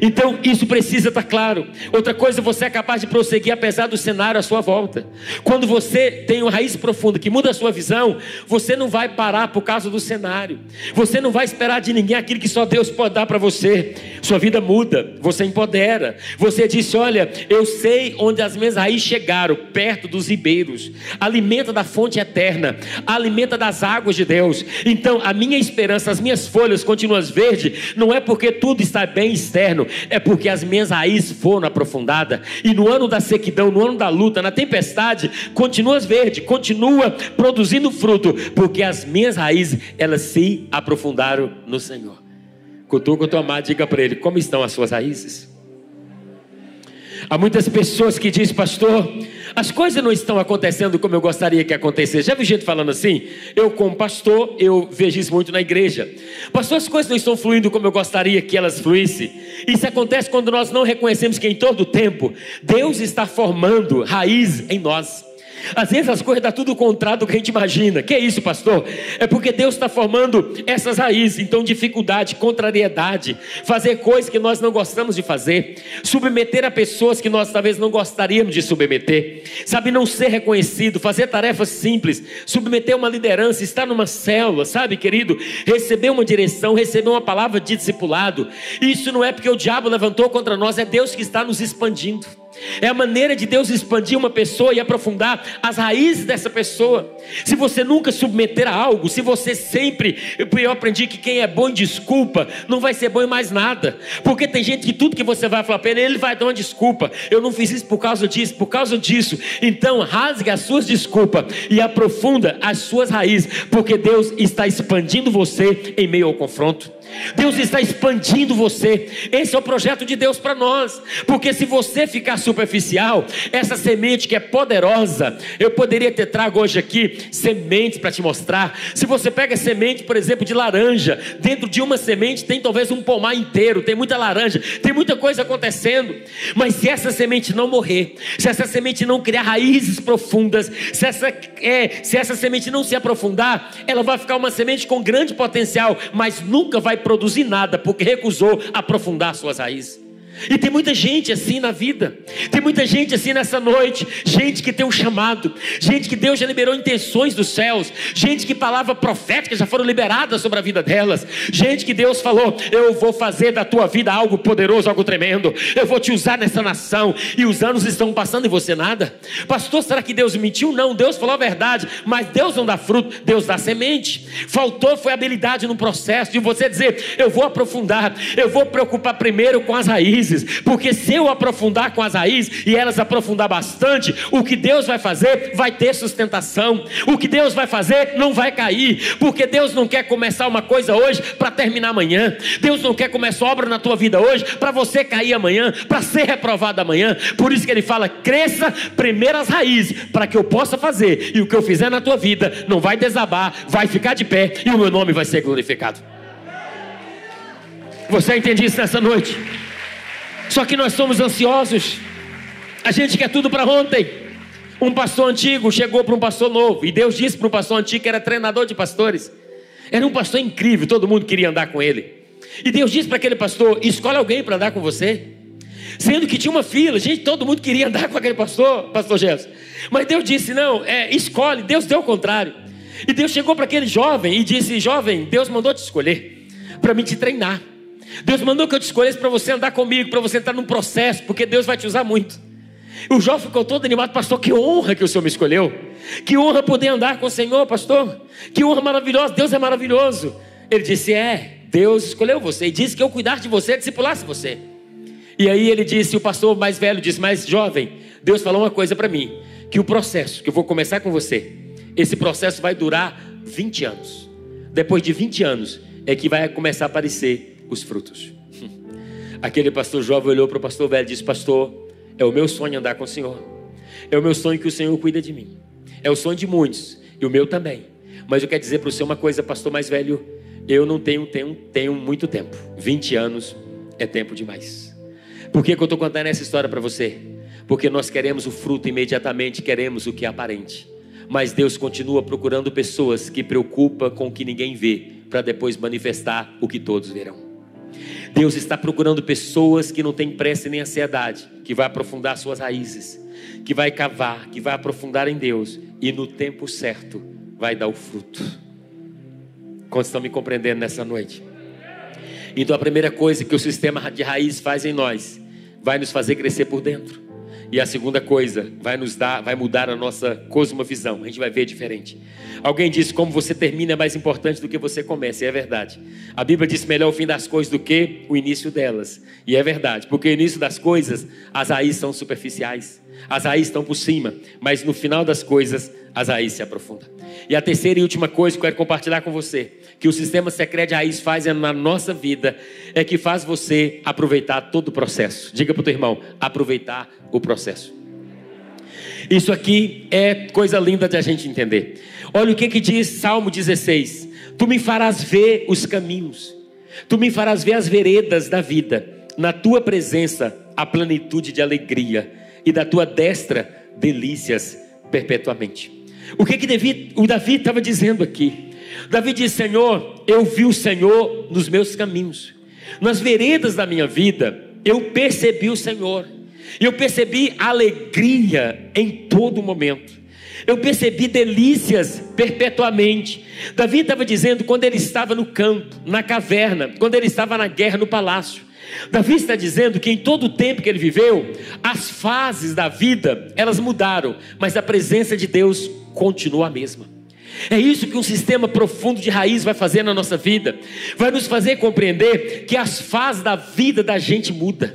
Speaker 2: Então, isso precisa estar claro. Outra coisa, você é capaz de prosseguir apesar do cenário à sua volta. Quando você tem uma raiz profunda que muda a sua visão, você não vai parar por causa do cenário. Você não vai esperar de ninguém aquilo que só Deus pode dar para você. Sua vida muda, você empodera. Você disse: Olha, eu sei onde as minhas raízes chegaram, perto dos ribeiros. Alimenta da fonte eterna, alimenta das águas de Deus. Então, a minha esperança, as minhas folhas continuam verdes, não é porque tudo está bem externo é porque as minhas raízes foram aprofundadas. E no ano da sequidão, no ano da luta, na tempestade, continua verde, continua produzindo fruto, porque as minhas raízes, elas se aprofundaram no Senhor. Cutuca o teu amado, diga para ele: como estão as suas raízes? Há muitas pessoas que dizem, pastor, as coisas não estão acontecendo como eu gostaria que acontecesse. Já vi gente falando assim? Eu, como pastor, eu vejo isso muito na igreja. Pastor, as coisas não estão fluindo como eu gostaria que elas fluíssem. Isso acontece quando nós não reconhecemos que em todo tempo Deus está formando raiz em nós. Às vezes as coisas dão tudo contrário do que a gente imagina. Que é isso, pastor? É porque Deus está formando essas raízes. Então, dificuldade, contrariedade, fazer coisas que nós não gostamos de fazer, submeter a pessoas que nós talvez não gostaríamos de submeter, sabe, não ser reconhecido, fazer tarefas simples, submeter uma liderança, estar numa célula, sabe, querido, receber uma direção, receber uma palavra de discipulado. Isso não é porque o diabo levantou contra nós, é Deus que está nos expandindo. É a maneira de Deus expandir uma pessoa e aprofundar as raízes dessa pessoa. Se você nunca submeter a algo, se você sempre. Eu aprendi que quem é bom em desculpa não vai ser bom em mais nada. Porque tem gente que tudo que você vai falar para ele, ele vai dar uma desculpa. Eu não fiz isso por causa disso, por causa disso. Então, rasgue as suas desculpas e aprofunda as suas raízes. Porque Deus está expandindo você em meio ao confronto. Deus está expandindo você. Esse é o projeto de Deus para nós. Porque se você ficar superficial, essa semente que é poderosa, eu poderia ter trago hoje aqui sementes para te mostrar. Se você pega semente, por exemplo, de laranja, dentro de uma semente tem talvez um pomar inteiro, tem muita laranja, tem muita coisa acontecendo. Mas se essa semente não morrer, se essa semente não criar raízes profundas, se essa, é, se essa semente não se aprofundar, ela vai ficar uma semente com grande potencial, mas nunca vai produzir nada, porque recusou aprofundar suas raízes. E tem muita gente assim na vida, tem muita gente assim nessa noite, gente que tem um chamado, gente que Deus já liberou intenções dos céus, gente que palavra profética já foram liberadas sobre a vida delas, gente que Deus falou: Eu vou fazer da tua vida algo poderoso, algo tremendo, eu vou te usar nessa nação, e os anos estão passando e você nada. Pastor, será que Deus mentiu? Não, Deus falou a verdade, mas Deus não dá fruto, Deus dá semente. Faltou foi habilidade no processo de você dizer: Eu vou aprofundar, eu vou preocupar primeiro com as raízes raízes, porque se eu aprofundar com as raízes e elas aprofundar bastante, o que Deus vai fazer vai ter sustentação, o que Deus vai fazer não vai cair, porque Deus não quer começar uma coisa hoje para terminar amanhã, Deus não quer começar obra na tua vida hoje para você cair amanhã, para ser reprovado amanhã, por isso que ele fala: cresça primeiro as raízes, para que eu possa fazer, e o que eu fizer na tua vida não vai desabar, vai ficar de pé e o meu nome vai ser glorificado. Você entende isso nessa noite? Só que nós somos ansiosos. A gente quer tudo para ontem. Um pastor antigo chegou para um pastor novo. E Deus disse para um pastor antigo que era treinador de pastores. Era um pastor incrível, todo mundo queria andar com ele. E Deus disse para aquele pastor: escolhe alguém para andar com você. Sendo que tinha uma fila, gente, todo mundo queria andar com aquele pastor, pastor Jesus. Mas Deus disse: não, é, escolhe. Deus deu o contrário. E Deus chegou para aquele jovem e disse: Jovem, Deus mandou te escolher para me te treinar. Deus mandou que eu te escolhesse para você andar comigo, para você entrar num processo, porque Deus vai te usar muito. O jovem ficou todo animado, pastor. Que honra que o Senhor me escolheu. Que honra poder andar com o Senhor, pastor. Que honra maravilhosa. Deus é maravilhoso. Ele disse: É, Deus escolheu você e disse que eu cuidar de você, discipulasse você. E aí ele disse: O pastor mais velho disse: Mas jovem, Deus falou uma coisa para mim: que o processo que eu vou começar com você, esse processo vai durar 20 anos. Depois de 20 anos é que vai começar a aparecer os frutos. Aquele pastor jovem olhou para o pastor velho e disse: Pastor, é o meu sonho andar com o Senhor. É o meu sonho que o Senhor cuida de mim. É o sonho de muitos e o meu também. Mas eu quero dizer para o senhor uma coisa, pastor mais velho. Eu não tenho, tenho, tenho muito tempo. 20 anos é tempo demais. Por que, que eu estou contando essa história para você? Porque nós queremos o fruto imediatamente, queremos o que é aparente. Mas Deus continua procurando pessoas que preocupam com o que ninguém vê, para depois manifestar o que todos verão. Deus está procurando pessoas que não têm pressa nem ansiedade, que vai aprofundar suas raízes, que vai cavar, que vai aprofundar em Deus e no tempo certo vai dar o fruto. Quantos estão me compreendendo nessa noite? Então a primeira coisa que o sistema de raiz faz em nós vai nos fazer crescer por dentro. E a segunda coisa, vai nos dar, vai mudar a nossa cosmovisão. A gente vai ver diferente. Alguém disse como você termina é mais importante do que você começa, e é verdade. A Bíblia diz melhor o fim das coisas do que o início delas. E é verdade, porque o início das coisas, as raízes são superficiais. As raízes estão por cima, mas no final das coisas, as raízes se aprofundam. E a terceira e última coisa que eu quero compartilhar com você, que o sistema secreto de raiz faz na nossa vida, é que faz você aproveitar todo o processo. Diga para o teu irmão, aproveitar o processo. Isso aqui é coisa linda de a gente entender. Olha o que, que diz Salmo 16: Tu me farás ver os caminhos, tu me farás ver as veredas da vida, na tua presença a plenitude de alegria, e da tua destra delícias perpetuamente. O que, que Davi, o Davi estava dizendo aqui? Davi disse: Senhor, eu vi o Senhor nos meus caminhos, nas veredas da minha vida, eu percebi o Senhor. Eu percebi alegria em todo momento. Eu percebi delícias perpetuamente. Davi estava dizendo quando ele estava no campo, na caverna, quando ele estava na guerra no palácio. Davi está dizendo que em todo o tempo que ele viveu, as fases da vida, elas mudaram, mas a presença de Deus continua a mesma. É isso que um sistema profundo de raiz vai fazer na nossa vida. Vai nos fazer compreender que as fases da vida da gente mudam.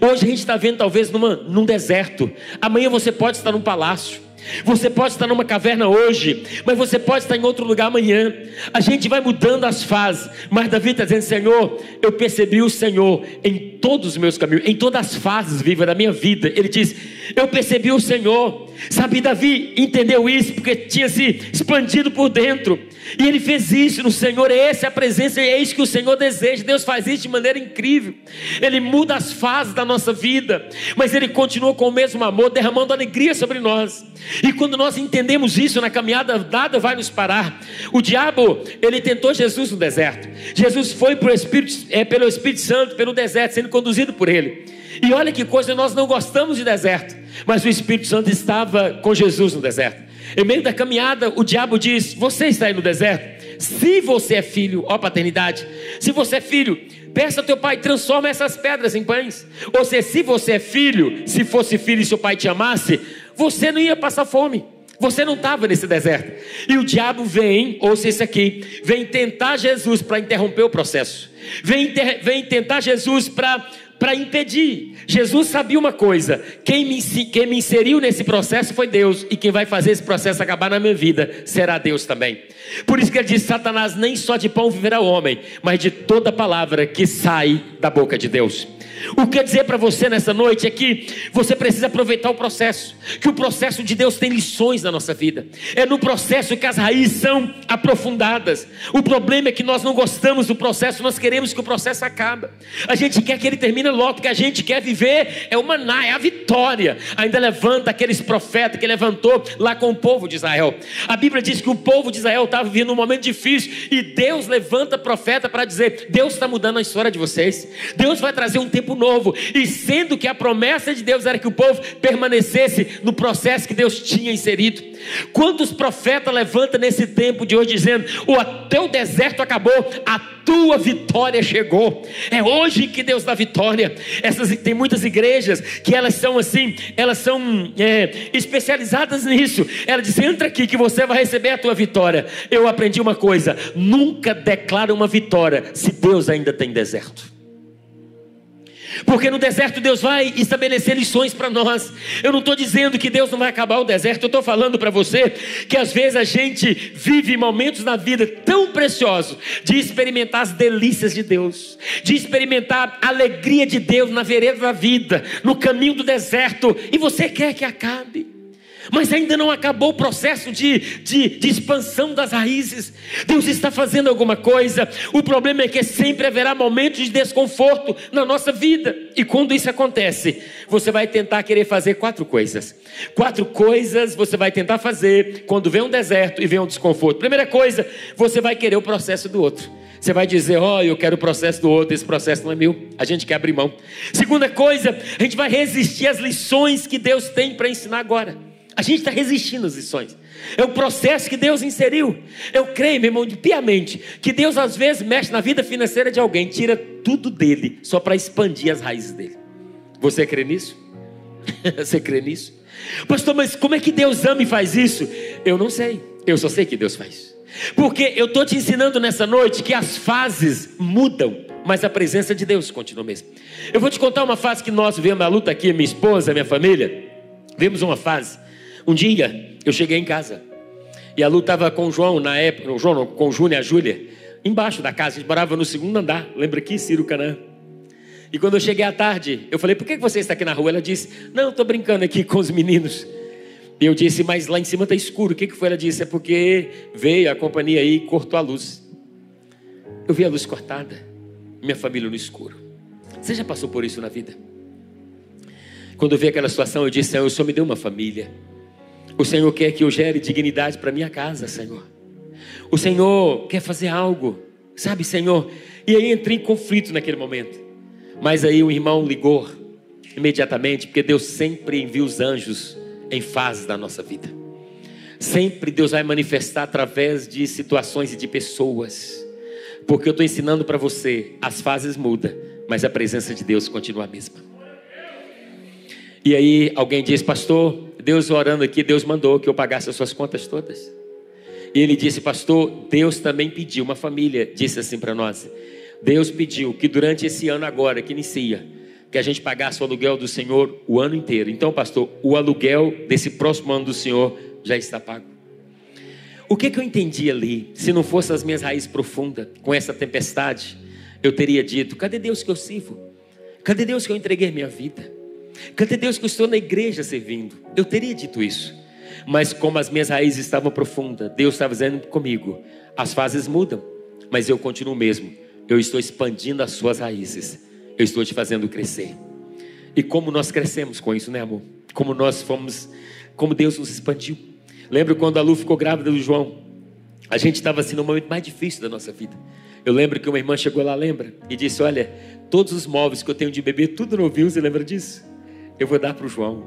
Speaker 2: Hoje a gente está vendo talvez numa, num deserto. Amanhã você pode estar num palácio. Você pode estar numa caverna hoje, mas você pode estar em outro lugar amanhã. A gente vai mudando as fases, mas Davi está dizendo: Senhor, eu percebi o Senhor em todos os meus caminhos, em todas as fases vivas da minha vida. Ele diz: Eu percebi o Senhor. Sabe, Davi entendeu isso porque tinha se expandido por dentro. E ele fez isso no Senhor, essa é a presença, é isso que o Senhor deseja. Deus faz isso de maneira incrível. Ele muda as fases da nossa vida, mas ele continua com o mesmo amor, derramando alegria sobre nós. E quando nós entendemos isso na caminhada, nada vai nos parar. O diabo, ele tentou Jesus no deserto. Jesus foi Espírito, é, pelo Espírito Santo, pelo deserto, sendo conduzido por ele. E olha que coisa, nós não gostamos de deserto, mas o Espírito Santo estava com Jesus no deserto. Em meio da caminhada, o diabo diz: Você está aí no deserto? Se você é filho, ó paternidade, se você é filho, peça ao teu pai, transforma essas pedras em pães. Ou seja, se você é filho, se fosse filho e seu pai te amasse, você não ia passar fome. Você não estava nesse deserto. E o diabo vem, ouça isso aqui, vem tentar Jesus para interromper o processo. Vem, vem tentar Jesus para para impedir. Jesus sabia uma coisa: quem me, quem me inseriu nesse processo foi Deus, e quem vai fazer esse processo acabar na minha vida será Deus também. Por isso que ele diz: Satanás nem só de pão viverá o homem, mas de toda palavra que sai da boca de Deus. O que eu dizer para você nessa noite é que você precisa aproveitar o processo, que o processo de Deus tem lições na nossa vida. É no processo que as raízes são aprofundadas. O problema é que nós não gostamos do processo, nós queremos que o processo acabe. A gente quer que ele termine logo, porque a gente quer viver é o maná, é a vitória. Ainda levanta aqueles profetas que levantou lá com o povo de Israel. A Bíblia diz que o povo de Israel estava vivendo um momento difícil e Deus levanta profeta para dizer: Deus está mudando a história de vocês. Deus vai trazer um tempo tempo novo, e sendo que a promessa de Deus era que o povo permanecesse no processo que Deus tinha inserido. Quantos profetas levanta nesse tempo de hoje dizendo: o teu deserto acabou, a tua vitória chegou. É hoje que Deus dá vitória. Essas tem muitas igrejas que elas são assim, elas são é, especializadas nisso. Ela diz: entra aqui que você vai receber a tua vitória. Eu aprendi uma coisa: nunca declara uma vitória se Deus ainda tem deserto. Porque no deserto Deus vai estabelecer lições para nós. Eu não estou dizendo que Deus não vai acabar o deserto, eu estou falando para você que às vezes a gente vive momentos na vida tão preciosos de experimentar as delícias de Deus, de experimentar a alegria de Deus na vereda da vida, no caminho do deserto, e você quer que acabe mas ainda não acabou o processo de, de, de, expansão das raízes. Deus está fazendo alguma coisa. O problema é que sempre haverá momentos de desconforto na nossa vida. E quando isso acontece, você vai tentar querer fazer quatro coisas. Quatro coisas você vai tentar fazer quando vem um deserto e vem um desconforto. Primeira coisa, você vai querer o processo do outro. Você vai dizer, ó, oh, eu quero o processo do outro, esse processo não é meu. A gente quer abrir mão. Segunda coisa, a gente vai resistir às lições que Deus tem para ensinar agora. A gente está resistindo às lições. É o processo que Deus inseriu. Eu creio, meu irmão, piamente, que Deus às vezes mexe na vida financeira de alguém, tira tudo dele, só para expandir as raízes dele. Você crê nisso? [laughs] Você crê nisso? Pastor, mas como é que Deus ama e faz isso? Eu não sei. Eu só sei que Deus faz. Porque eu estou te ensinando nessa noite que as fases mudam, mas a presença de Deus continua mesmo. Eu vou te contar uma fase que nós vemos a luta aqui, minha esposa, minha família. Vemos uma fase um dia eu cheguei em casa e a Lu estava com o João na época, o João não, com o Júnior e a Júlia, embaixo da casa, a gente morava no segundo andar, lembra aqui, Ciro Canã? E quando eu cheguei à tarde, eu falei, por que você está aqui na rua? Ela disse, não, estou brincando aqui com os meninos. E eu disse, mas lá em cima está escuro. O que, foi? Ela disse, é porque veio a companhia aí e cortou a luz. Eu vi a luz cortada, minha família no escuro. Você já passou por isso na vida? Quando eu vi aquela situação, eu disse, o Senhor me deu uma família. O Senhor quer que eu gere dignidade para minha casa, Senhor. O Senhor quer fazer algo, sabe, Senhor? E aí entrei em conflito naquele momento. Mas aí o irmão ligou imediatamente, porque Deus sempre envia os anjos em fases da nossa vida. Sempre Deus vai manifestar através de situações e de pessoas. Porque eu estou ensinando para você, as fases mudam, mas a presença de Deus continua a mesma. E aí alguém diz, pastor, Deus orando aqui, Deus mandou que eu pagasse as suas contas todas. E ele disse, pastor, Deus também pediu, uma família disse assim para nós: Deus pediu que durante esse ano agora, que inicia, que a gente pagasse o aluguel do Senhor o ano inteiro. Então, pastor, o aluguel desse próximo ano do Senhor já está pago. O que, que eu entendi ali? Se não fosse as minhas raízes profundas, com essa tempestade, eu teria dito: cadê Deus que eu sirvo? Cadê Deus que eu entreguei minha vida? Cadê Deus que eu estou na igreja servindo? Eu teria dito isso. Mas como as minhas raízes estavam profundas, Deus estava dizendo comigo: as fases mudam, mas eu continuo mesmo. Eu estou expandindo as suas raízes. Eu estou te fazendo crescer. E como nós crescemos com isso, né, amor? Como nós fomos, como Deus nos expandiu. Lembro quando a Lu ficou grávida do João? A gente estava assim no momento mais difícil da nossa vida. Eu lembro que uma irmã chegou lá, lembra? E disse: Olha, todos os móveis que eu tenho de bebê, tudo novinho, você lembra disso? Eu vou dar para o João.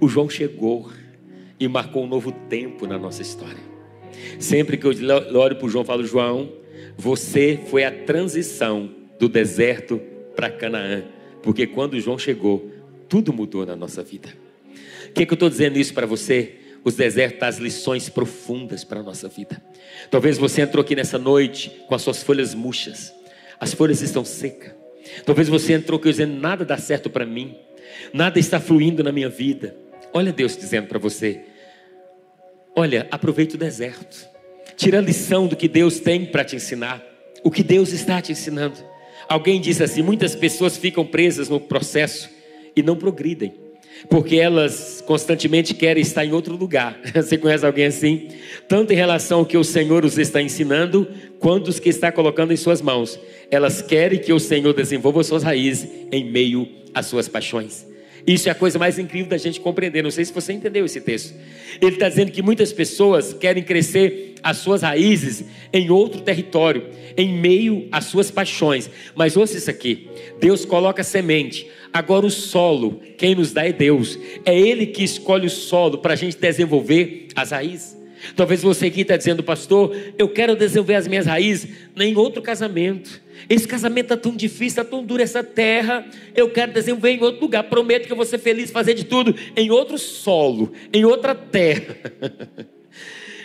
Speaker 2: O João chegou e marcou um novo tempo na nossa história. Sempre que eu olho para o João, falo: João, você foi a transição do deserto para Canaã. Porque quando o João chegou, tudo mudou na nossa vida. O que, que eu estou dizendo isso para você? Os desertos trazem lições profundas para a nossa vida. Talvez você entrou aqui nessa noite com as suas folhas murchas, as folhas estão secas. Talvez você entrou aqui dizendo: nada dá certo para mim, nada está fluindo na minha vida. Olha Deus dizendo para você: olha, aproveite o deserto, tira a lição do que Deus tem para te ensinar, o que Deus está te ensinando. Alguém disse assim: muitas pessoas ficam presas no processo e não progridem porque elas constantemente querem estar em outro lugar. [laughs] Você conhece alguém assim? Tanto em relação ao que o Senhor os está ensinando, quanto os que está colocando em suas mãos. Elas querem que o Senhor desenvolva suas raízes em meio às suas paixões. Isso é a coisa mais incrível da gente compreender. Não sei se você entendeu esse texto. Ele está dizendo que muitas pessoas querem crescer as suas raízes em outro território, em meio às suas paixões. Mas ouça isso aqui: Deus coloca semente. Agora, o solo, quem nos dá é Deus. É Ele que escolhe o solo para a gente desenvolver as raízes. Talvez você aqui está dizendo, pastor, eu quero desenvolver as minhas raízes em outro casamento. Esse casamento está tão difícil, está tão duro essa terra. Eu quero desenvolver em outro lugar. Prometo que eu vou ser feliz, fazer de tudo em outro solo, em outra terra. [laughs]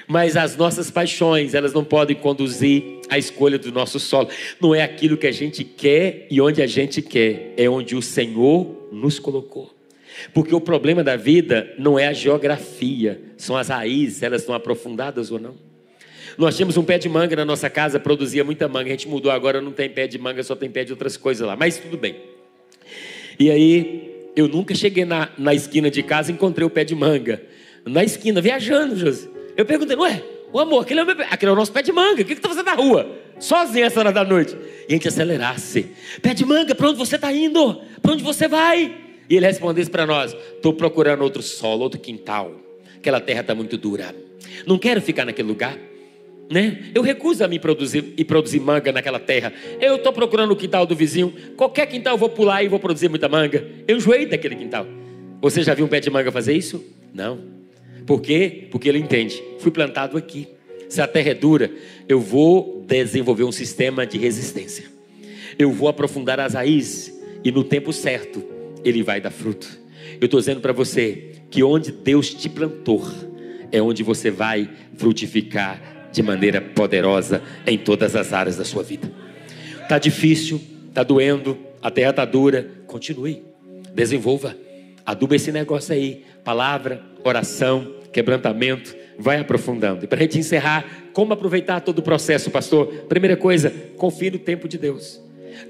Speaker 2: Mas as nossas paixões, elas não podem conduzir a escolha do nosso solo. Não é aquilo que a gente quer e onde a gente quer, é onde o Senhor nos colocou. Porque o problema da vida não é a geografia, são as raízes, elas estão aprofundadas ou não. Nós tínhamos um pé de manga na nossa casa, produzia muita manga. A gente mudou agora, não tem pé de manga, só tem pé de outras coisas lá. Mas tudo bem. E aí, eu nunca cheguei na, na esquina de casa e encontrei o pé de manga. Na esquina, viajando, José. Eu perguntei, ué, o amor, aquele é, o, aquele é o nosso pé de manga. O que, que tá fazendo na rua? Sozinho essa hora da noite. E a gente acelerasse. Pé de manga, para onde você está indo? Para onde você vai? E ele respondesse para nós: Estou procurando outro solo, outro quintal. Aquela terra está muito dura. Não quero ficar naquele lugar. Né? Eu recuso a me produzir e produzir manga naquela terra. Eu estou procurando o quintal do vizinho. Qualquer quintal eu vou pular e vou produzir muita manga. Eu enjoei daquele quintal. Você já viu um pé de manga fazer isso? Não. Por quê? Porque ele entende. Fui plantado aqui. Se a terra é dura, eu vou desenvolver um sistema de resistência. Eu vou aprofundar as raízes e no tempo certo ele vai dar fruto. Eu estou dizendo para você que onde Deus te plantou é onde você vai frutificar de maneira poderosa em todas as áreas da sua vida. Tá difícil, tá doendo, a terra tá dura, continue, desenvolva, aduba esse negócio aí, palavra, oração, quebrantamento, vai aprofundando. E para a gente encerrar, como aproveitar todo o processo, pastor? Primeira coisa, confie no tempo de Deus.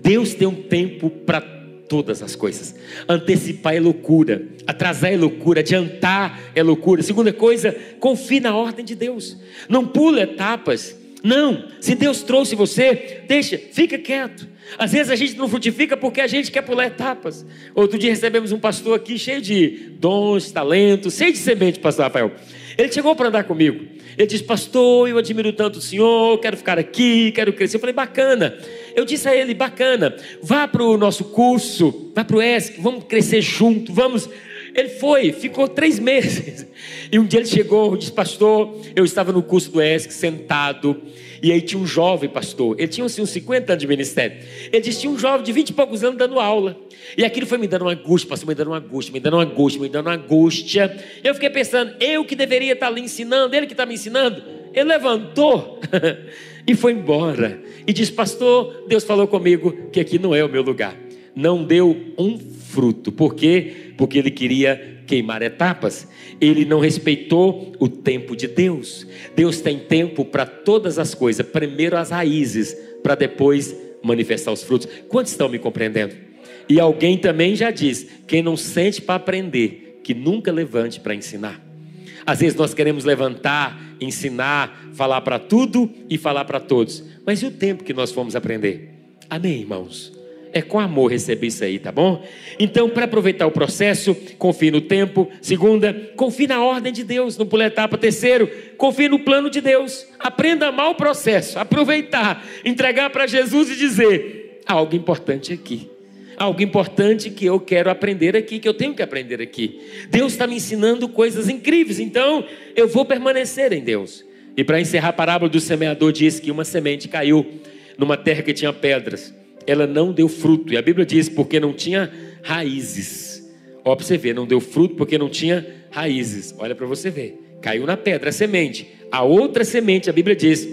Speaker 2: Deus tem um tempo para todas as coisas. Antecipar é loucura, atrasar é loucura, adiantar é loucura. Segunda coisa, confie na ordem de Deus. Não pula etapas. Não, se Deus trouxe você, deixa, fica quieto. Às vezes a gente não frutifica porque a gente quer pular etapas. Outro dia recebemos um pastor aqui cheio de dons, talentos, cheio de semente, pastor Rafael. Ele chegou para andar comigo. Ele disse, pastor, eu admiro tanto o senhor, quero ficar aqui, quero crescer. Eu falei, bacana. Eu disse a ele, bacana, vá para o nosso curso, vá para o ESC, vamos crescer junto, vamos. Ele foi, ficou três [laughs] meses. E um dia ele chegou, disse, pastor, eu estava no curso do ESC, sentado, e aí tinha um jovem pastor, ele tinha assim, uns 50 anos de ministério. Ele disse: tinha um jovem de 20 e poucos anos dando aula. E aquilo foi me dando uma angústia, pastor, me dando uma angústia, me dando uma angústia, me dando uma angústia. Eu fiquei pensando, eu que deveria estar ali ensinando, ele que está me ensinando. Ele levantou [laughs] e foi embora. E disse: Pastor, Deus falou comigo que aqui não é o meu lugar. Não deu um fruto. Por quê? Porque ele queria queimar etapas. Ele não respeitou o tempo de Deus. Deus tem tempo para todas as coisas. Primeiro as raízes, para depois manifestar os frutos. Quantos estão me compreendendo? E alguém também já diz: quem não sente para aprender, que nunca levante para ensinar. Às vezes nós queremos levantar, ensinar, falar para tudo e falar para todos. Mas e o tempo que nós fomos aprender? Amém, irmãos? É com amor receber isso aí, tá bom? Então, para aproveitar o processo, confie no tempo. Segunda, confie na ordem de Deus, não pula etapa. Terceiro, confie no plano de Deus. Aprenda a amar o processo, aproveitar, entregar para Jesus e dizer: algo importante aqui. Algo importante que eu quero aprender aqui, que eu tenho que aprender aqui. Deus está me ensinando coisas incríveis, então eu vou permanecer em Deus. E para encerrar a parábola do semeador, diz que uma semente caiu numa terra que tinha pedras ela não deu fruto. E a Bíblia diz porque não tinha raízes. Ó, para você ver, não deu fruto porque não tinha raízes. Olha para você ver. Caiu na pedra a semente. A outra semente, a Bíblia diz,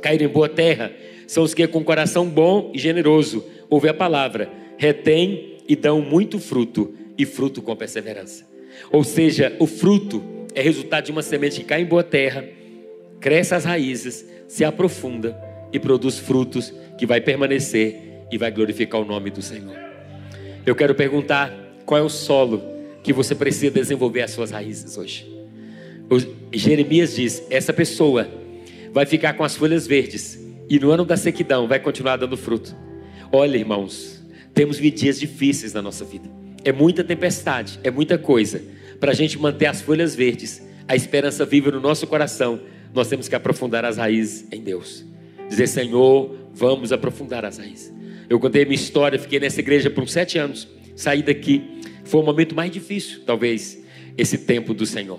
Speaker 2: cair em boa terra, são os que com coração bom e generoso. ouve a palavra, retém e dão muito fruto, e fruto com perseverança. Ou seja, o fruto é resultado de uma semente que cai em boa terra, cresce as raízes, se aprofunda e produz frutos que vai permanecer e vai glorificar o nome do Senhor. Eu quero perguntar qual é o solo que você precisa desenvolver as suas raízes hoje. O Jeremias diz: essa pessoa vai ficar com as folhas verdes e no ano da sequidão vai continuar dando fruto. Olha, irmãos, temos dias difíceis na nossa vida. É muita tempestade, é muita coisa. Para a gente manter as folhas verdes, a esperança viva no nosso coração, nós temos que aprofundar as raízes em Deus. Dizer, Senhor, vamos aprofundar as raízes. Eu contei a minha história, fiquei nessa igreja por uns sete anos, saí daqui. Foi o momento mais difícil, talvez, esse tempo do Senhor.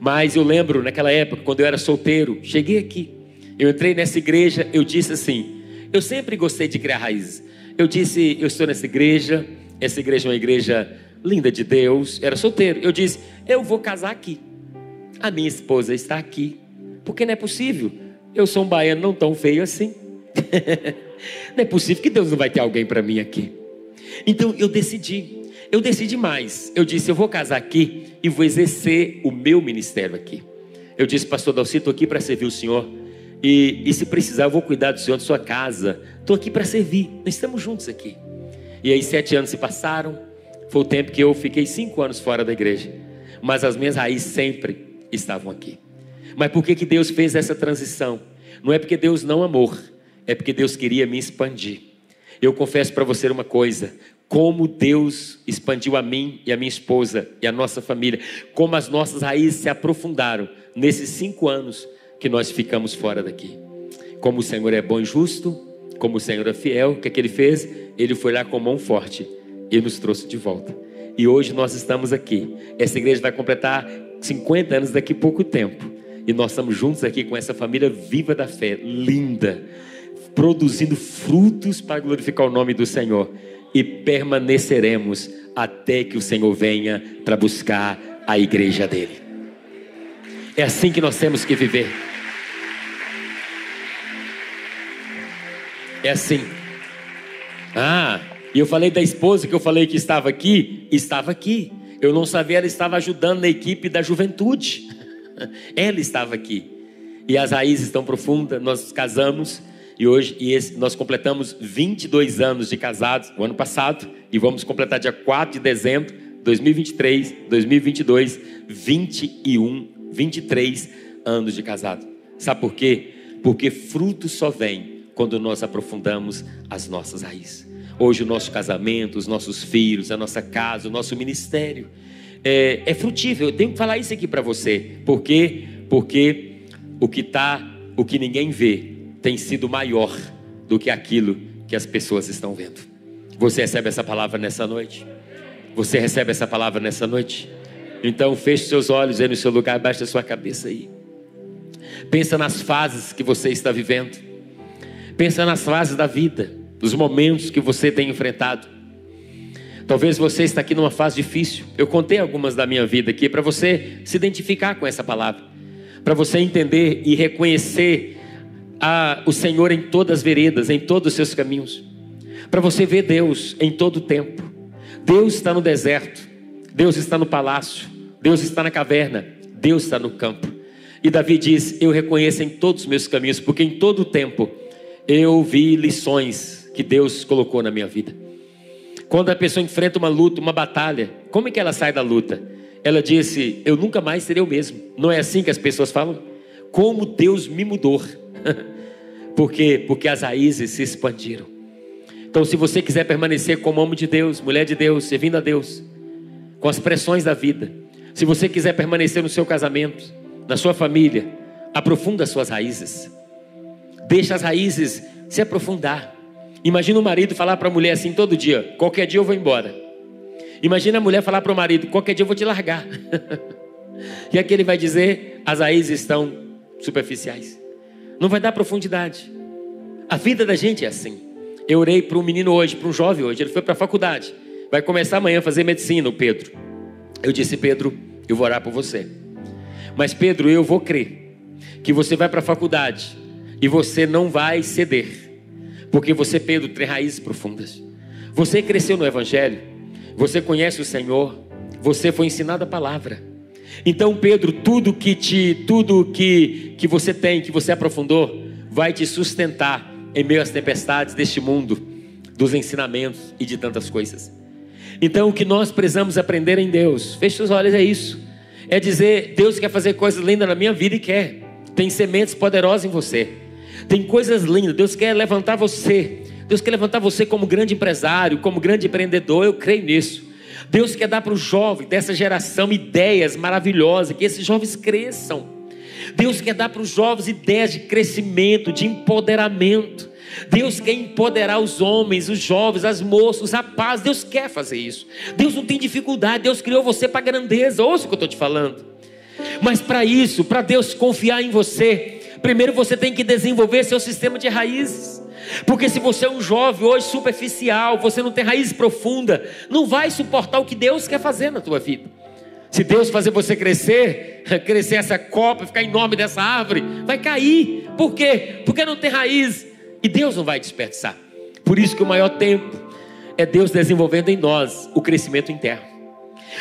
Speaker 2: Mas eu lembro, naquela época, quando eu era solteiro, cheguei aqui. Eu entrei nessa igreja, eu disse assim: eu sempre gostei de criar raízes. Eu disse: eu estou nessa igreja, essa igreja é uma igreja linda de Deus. Era solteiro. Eu disse: eu vou casar aqui. A minha esposa está aqui. Porque não é possível. Eu sou um baiano não tão feio assim. [laughs] não é possível que Deus não vai ter alguém para mim aqui. Então eu decidi. Eu decidi mais. Eu disse: eu vou casar aqui e vou exercer o meu ministério aqui. Eu disse, pastor Dalci, estou aqui para servir o Senhor. E, e, se precisar, eu vou cuidar do Senhor, de sua casa. Estou aqui para servir. Nós estamos juntos aqui. E aí, sete anos se passaram. Foi o tempo que eu fiquei cinco anos fora da igreja. Mas as minhas raízes sempre estavam aqui. Mas por que, que Deus fez essa transição? Não é porque Deus não amou, é porque Deus queria me expandir. Eu confesso para você uma coisa: como Deus expandiu a mim e a minha esposa e a nossa família, como as nossas raízes se aprofundaram nesses cinco anos que nós ficamos fora daqui. Como o Senhor é bom e justo, como o Senhor é fiel, o que, é que ele fez? Ele foi lá com mão forte e nos trouxe de volta. E hoje nós estamos aqui. Essa igreja vai completar 50 anos daqui a pouco tempo. E nós estamos juntos aqui com essa família viva da fé, linda, produzindo frutos para glorificar o nome do Senhor. E permaneceremos até que o Senhor venha para buscar a igreja dele. É assim que nós temos que viver. É assim. Ah, e eu falei da esposa que eu falei que estava aqui, estava aqui. Eu não sabia, ela estava ajudando na equipe da juventude. [laughs] Ela estava aqui. E as raízes estão profundas, nós casamos e hoje e esse, nós completamos 22 anos de casados, o ano passado, e vamos completar dia 4 de dezembro de 2023, 2022, 21, 23 anos de casado. Sabe por quê? Porque fruto só vem quando nós aprofundamos as nossas raízes. Hoje o nosso casamento, os nossos filhos, a nossa casa, o nosso ministério é, é frutível. Eu tenho que falar isso aqui para você. Por quê? Porque o que tá, o que ninguém vê, tem sido maior do que aquilo que as pessoas estão vendo. Você recebe essa palavra nessa noite? Você recebe essa palavra nessa noite? Então feche seus olhos aí no seu lugar, baixe a sua cabeça aí. Pensa nas fases que você está vivendo. Pensa nas fases da vida dos momentos que você tem enfrentado. Talvez você está aqui numa fase difícil. Eu contei algumas da minha vida aqui para você se identificar com essa palavra, para você entender e reconhecer a, o Senhor em todas as veredas, em todos os seus caminhos, para você ver Deus em todo o tempo. Deus está no deserto, Deus está no palácio, Deus está na caverna, Deus está no campo. E Davi diz: Eu reconheço em todos os meus caminhos, porque em todo o tempo eu vi lições que Deus colocou na minha vida. Quando a pessoa enfrenta uma luta, uma batalha, como é que ela sai da luta? Ela disse: Eu nunca mais serei o mesmo. Não é assim que as pessoas falam? Como Deus me mudou. [laughs] Por quê? Porque as raízes se expandiram. Então, se você quiser permanecer como homem de Deus, mulher de Deus, servindo a Deus, com as pressões da vida, se você quiser permanecer no seu casamento, na sua família, aprofunda as suas raízes. Deixa as raízes se aprofundar. Imagina o marido falar para a mulher assim todo dia: qualquer dia eu vou embora. Imagina a mulher falar para o marido: qualquer dia eu vou te largar. [laughs] e aqui ele vai dizer: as raízes estão superficiais. Não vai dar profundidade. A vida da gente é assim. Eu orei para um menino hoje, para um jovem hoje. Ele foi para a faculdade. Vai começar amanhã a fazer medicina, o Pedro. Eu disse: Pedro, eu vou orar por você. Mas Pedro, eu vou crer que você vai para a faculdade e você não vai ceder Porque você, Pedro, tem raízes profundas. Você cresceu no Evangelho. Você conhece o Senhor. Você foi ensinado a palavra. Então, Pedro, tudo que te, tudo que, que você tem, que você aprofundou, vai te sustentar em meio às tempestades deste mundo, dos ensinamentos e de tantas coisas. Então, o que nós precisamos aprender em Deus, feche os olhos, é isso. É dizer, Deus quer fazer coisas lindas na minha vida e quer. Tem sementes poderosas em você. Tem coisas lindas. Deus quer levantar você. Deus quer levantar você como grande empresário, como grande empreendedor. Eu creio nisso. Deus quer dar para os jovens dessa geração ideias maravilhosas, que esses jovens cresçam. Deus quer dar para os jovens ideias de crescimento, de empoderamento. Deus quer empoderar os homens, os jovens, as moças, os rapazes. Deus quer fazer isso. Deus não tem dificuldade. Deus criou você para grandeza. Ouça o que eu estou te falando. Mas para isso, para Deus confiar em você, primeiro você tem que desenvolver seu sistema de raízes. Porque se você é um jovem hoje superficial, você não tem raiz profunda, não vai suportar o que Deus quer fazer na tua vida. Se Deus fazer você crescer, [laughs] crescer essa copa, ficar enorme dessa árvore, vai cair. Por quê? Porque não tem raiz. E Deus não vai desperdiçar. Por isso que o maior tempo é Deus desenvolvendo em nós o crescimento interno.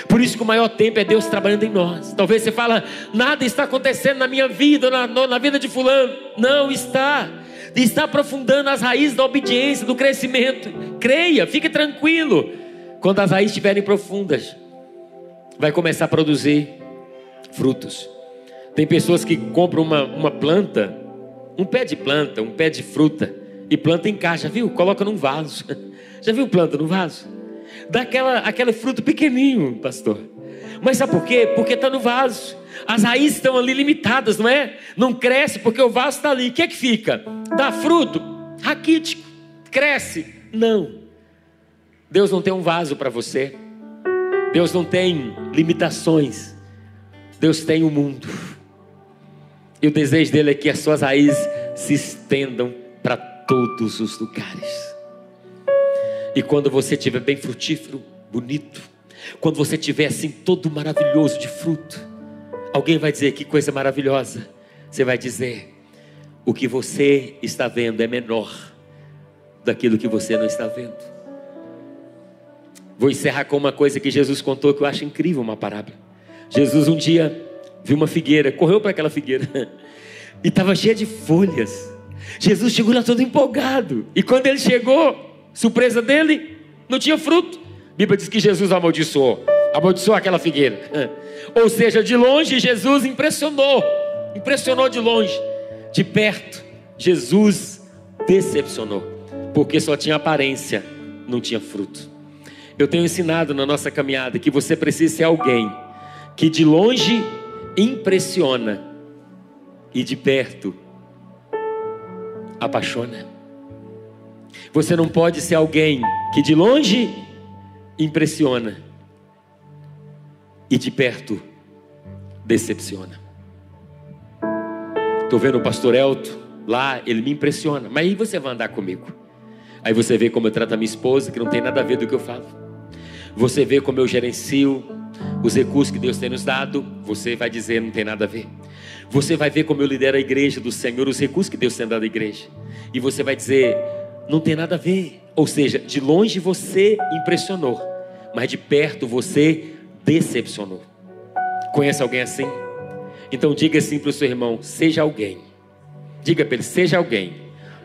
Speaker 2: Por isso que o maior tempo é Deus trabalhando em nós. Talvez você fala, nada está acontecendo na minha vida, na, na vida de fulano. Não está estar aprofundando as raízes da obediência, do crescimento. Creia, fique tranquilo. Quando as raízes estiverem profundas, vai começar a produzir frutos. Tem pessoas que compram uma, uma planta, um pé de planta, um pé de fruta, e planta em caixa, viu? Coloca num vaso. [laughs] Já viu planta no vaso? Dá aquela, aquele fruto pequenininho, pastor. Mas sabe por quê? Porque está no vaso. As raízes estão ali limitadas, não é? Não cresce porque o vaso está ali. O que é que fica? Dá fruto? Raquítico. Cresce? Não. Deus não tem um vaso para você. Deus não tem limitações. Deus tem o um mundo. E o desejo dele é que as suas raízes se estendam para todos os lugares. E quando você estiver bem frutífero, bonito, quando você estiver assim todo maravilhoso de fruto, alguém vai dizer que coisa maravilhosa. Você vai dizer: o que você está vendo é menor daquilo que você não está vendo. Vou encerrar com uma coisa que Jesus contou que eu acho incrível, uma parábola. Jesus um dia viu uma figueira, correu para aquela figueira [laughs] e estava cheia de folhas. Jesus chegou lá todo empolgado. E quando ele chegou, surpresa dele, não tinha fruto. Bíblia diz que Jesus amaldiçoou, amaldiçoou aquela figueira. Ou seja, de longe Jesus impressionou, impressionou de longe. De perto, Jesus decepcionou, porque só tinha aparência, não tinha fruto. Eu tenho ensinado na nossa caminhada que você precisa ser alguém que de longe impressiona e de perto apaixona. Você não pode ser alguém que de longe impressiona e de perto decepciona. Estou vendo o pastor Elton lá, ele me impressiona, mas aí você vai andar comigo. Aí você vê como eu trato a minha esposa, que não tem nada a ver do que eu falo. Você vê como eu gerencio os recursos que Deus tem nos dado, você vai dizer não tem nada a ver. Você vai ver como eu lidero a igreja do Senhor, os recursos que Deus tem dado à igreja. E você vai dizer, não tem nada a ver. Ou seja, de longe você impressionou, mas de perto você decepcionou. Conhece alguém assim? Então diga assim para o seu irmão: seja alguém. Diga para ele: seja alguém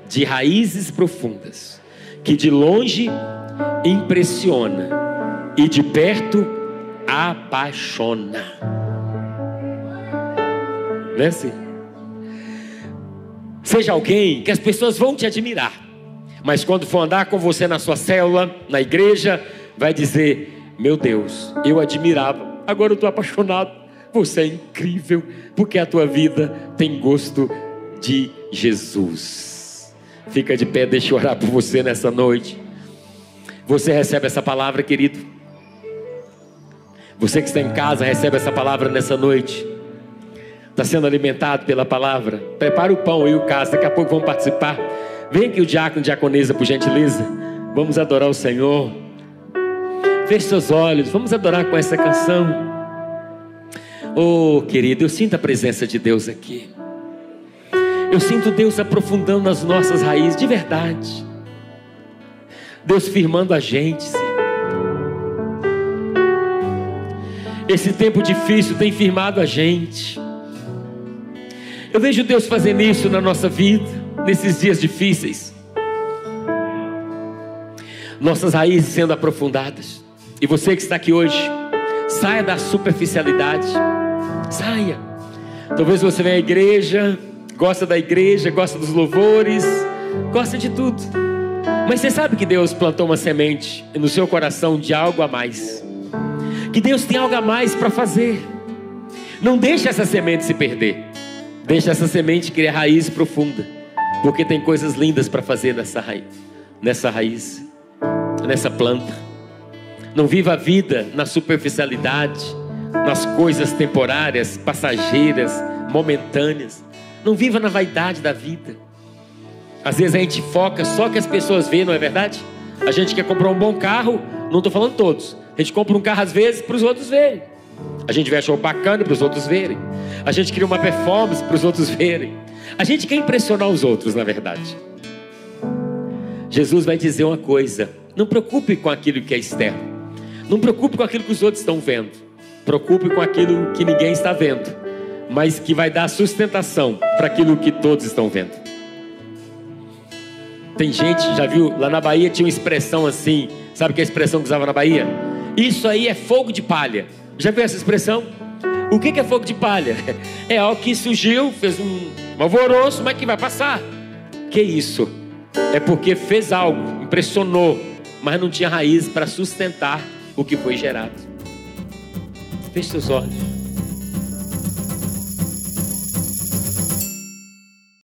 Speaker 2: de raízes profundas, que de longe impressiona e de perto apaixona. É assim? Seja alguém que as pessoas vão te admirar, mas quando for andar com você na sua célula, na igreja, vai dizer: Meu Deus, eu admirava, agora eu estou apaixonado. Você é incrível, porque a tua vida tem gosto de Jesus. Fica de pé, deixa eu orar por você nessa noite. Você recebe essa palavra, querido? Você que está em casa, recebe essa palavra nessa noite. Está sendo alimentado pela palavra. Prepara o pão e o caso, daqui a pouco vamos participar. Vem aqui o diácono, diaconisa, por gentileza. Vamos adorar o Senhor. Feche seus olhos, vamos adorar com essa canção. Oh, querido, eu sinto a presença de Deus aqui. Eu sinto Deus aprofundando as nossas raízes de verdade. Deus firmando a gente. Esse tempo difícil tem firmado a gente. Eu vejo Deus fazendo isso na nossa vida, nesses dias difíceis. Nossas raízes sendo aprofundadas. E você que está aqui hoje, saia da superficialidade. Saia. Talvez você venha à igreja, gosta da igreja, gosta dos louvores, gosta de tudo. Mas você sabe que Deus plantou uma semente no seu coração de algo a mais. Que Deus tem algo a mais para fazer. Não deixe essa semente se perder. Deixe essa semente criar raiz profunda. Porque tem coisas lindas para fazer nessa raiz, nessa raiz, nessa planta. Não viva a vida na superficialidade, nas coisas temporárias, passageiras, momentâneas. Não viva na vaidade da vida. Às vezes a gente foca só que as pessoas veem, não é verdade? A gente quer comprar um bom carro, não estou falando todos. A gente compra um carro às vezes para os outros verem. A gente veste roupa bacana para os outros verem. A gente cria uma performance para os outros verem. A gente quer impressionar os outros, na verdade. Jesus vai dizer uma coisa: não preocupe com aquilo que é externo. Não preocupe com aquilo que os outros estão vendo. Preocupe com aquilo que ninguém está vendo, mas que vai dar sustentação para aquilo que todos estão vendo. Tem gente, já viu, lá na Bahia tinha uma expressão assim, sabe que é a expressão que usava na Bahia? Isso aí é fogo de palha. Já viu essa expressão? O que é fogo de palha? [laughs] É algo que surgiu, fez um alvoroço, mas que vai passar. Que isso? É porque fez algo, impressionou, mas não tinha raiz para sustentar o que foi gerado. Feche seus olhos.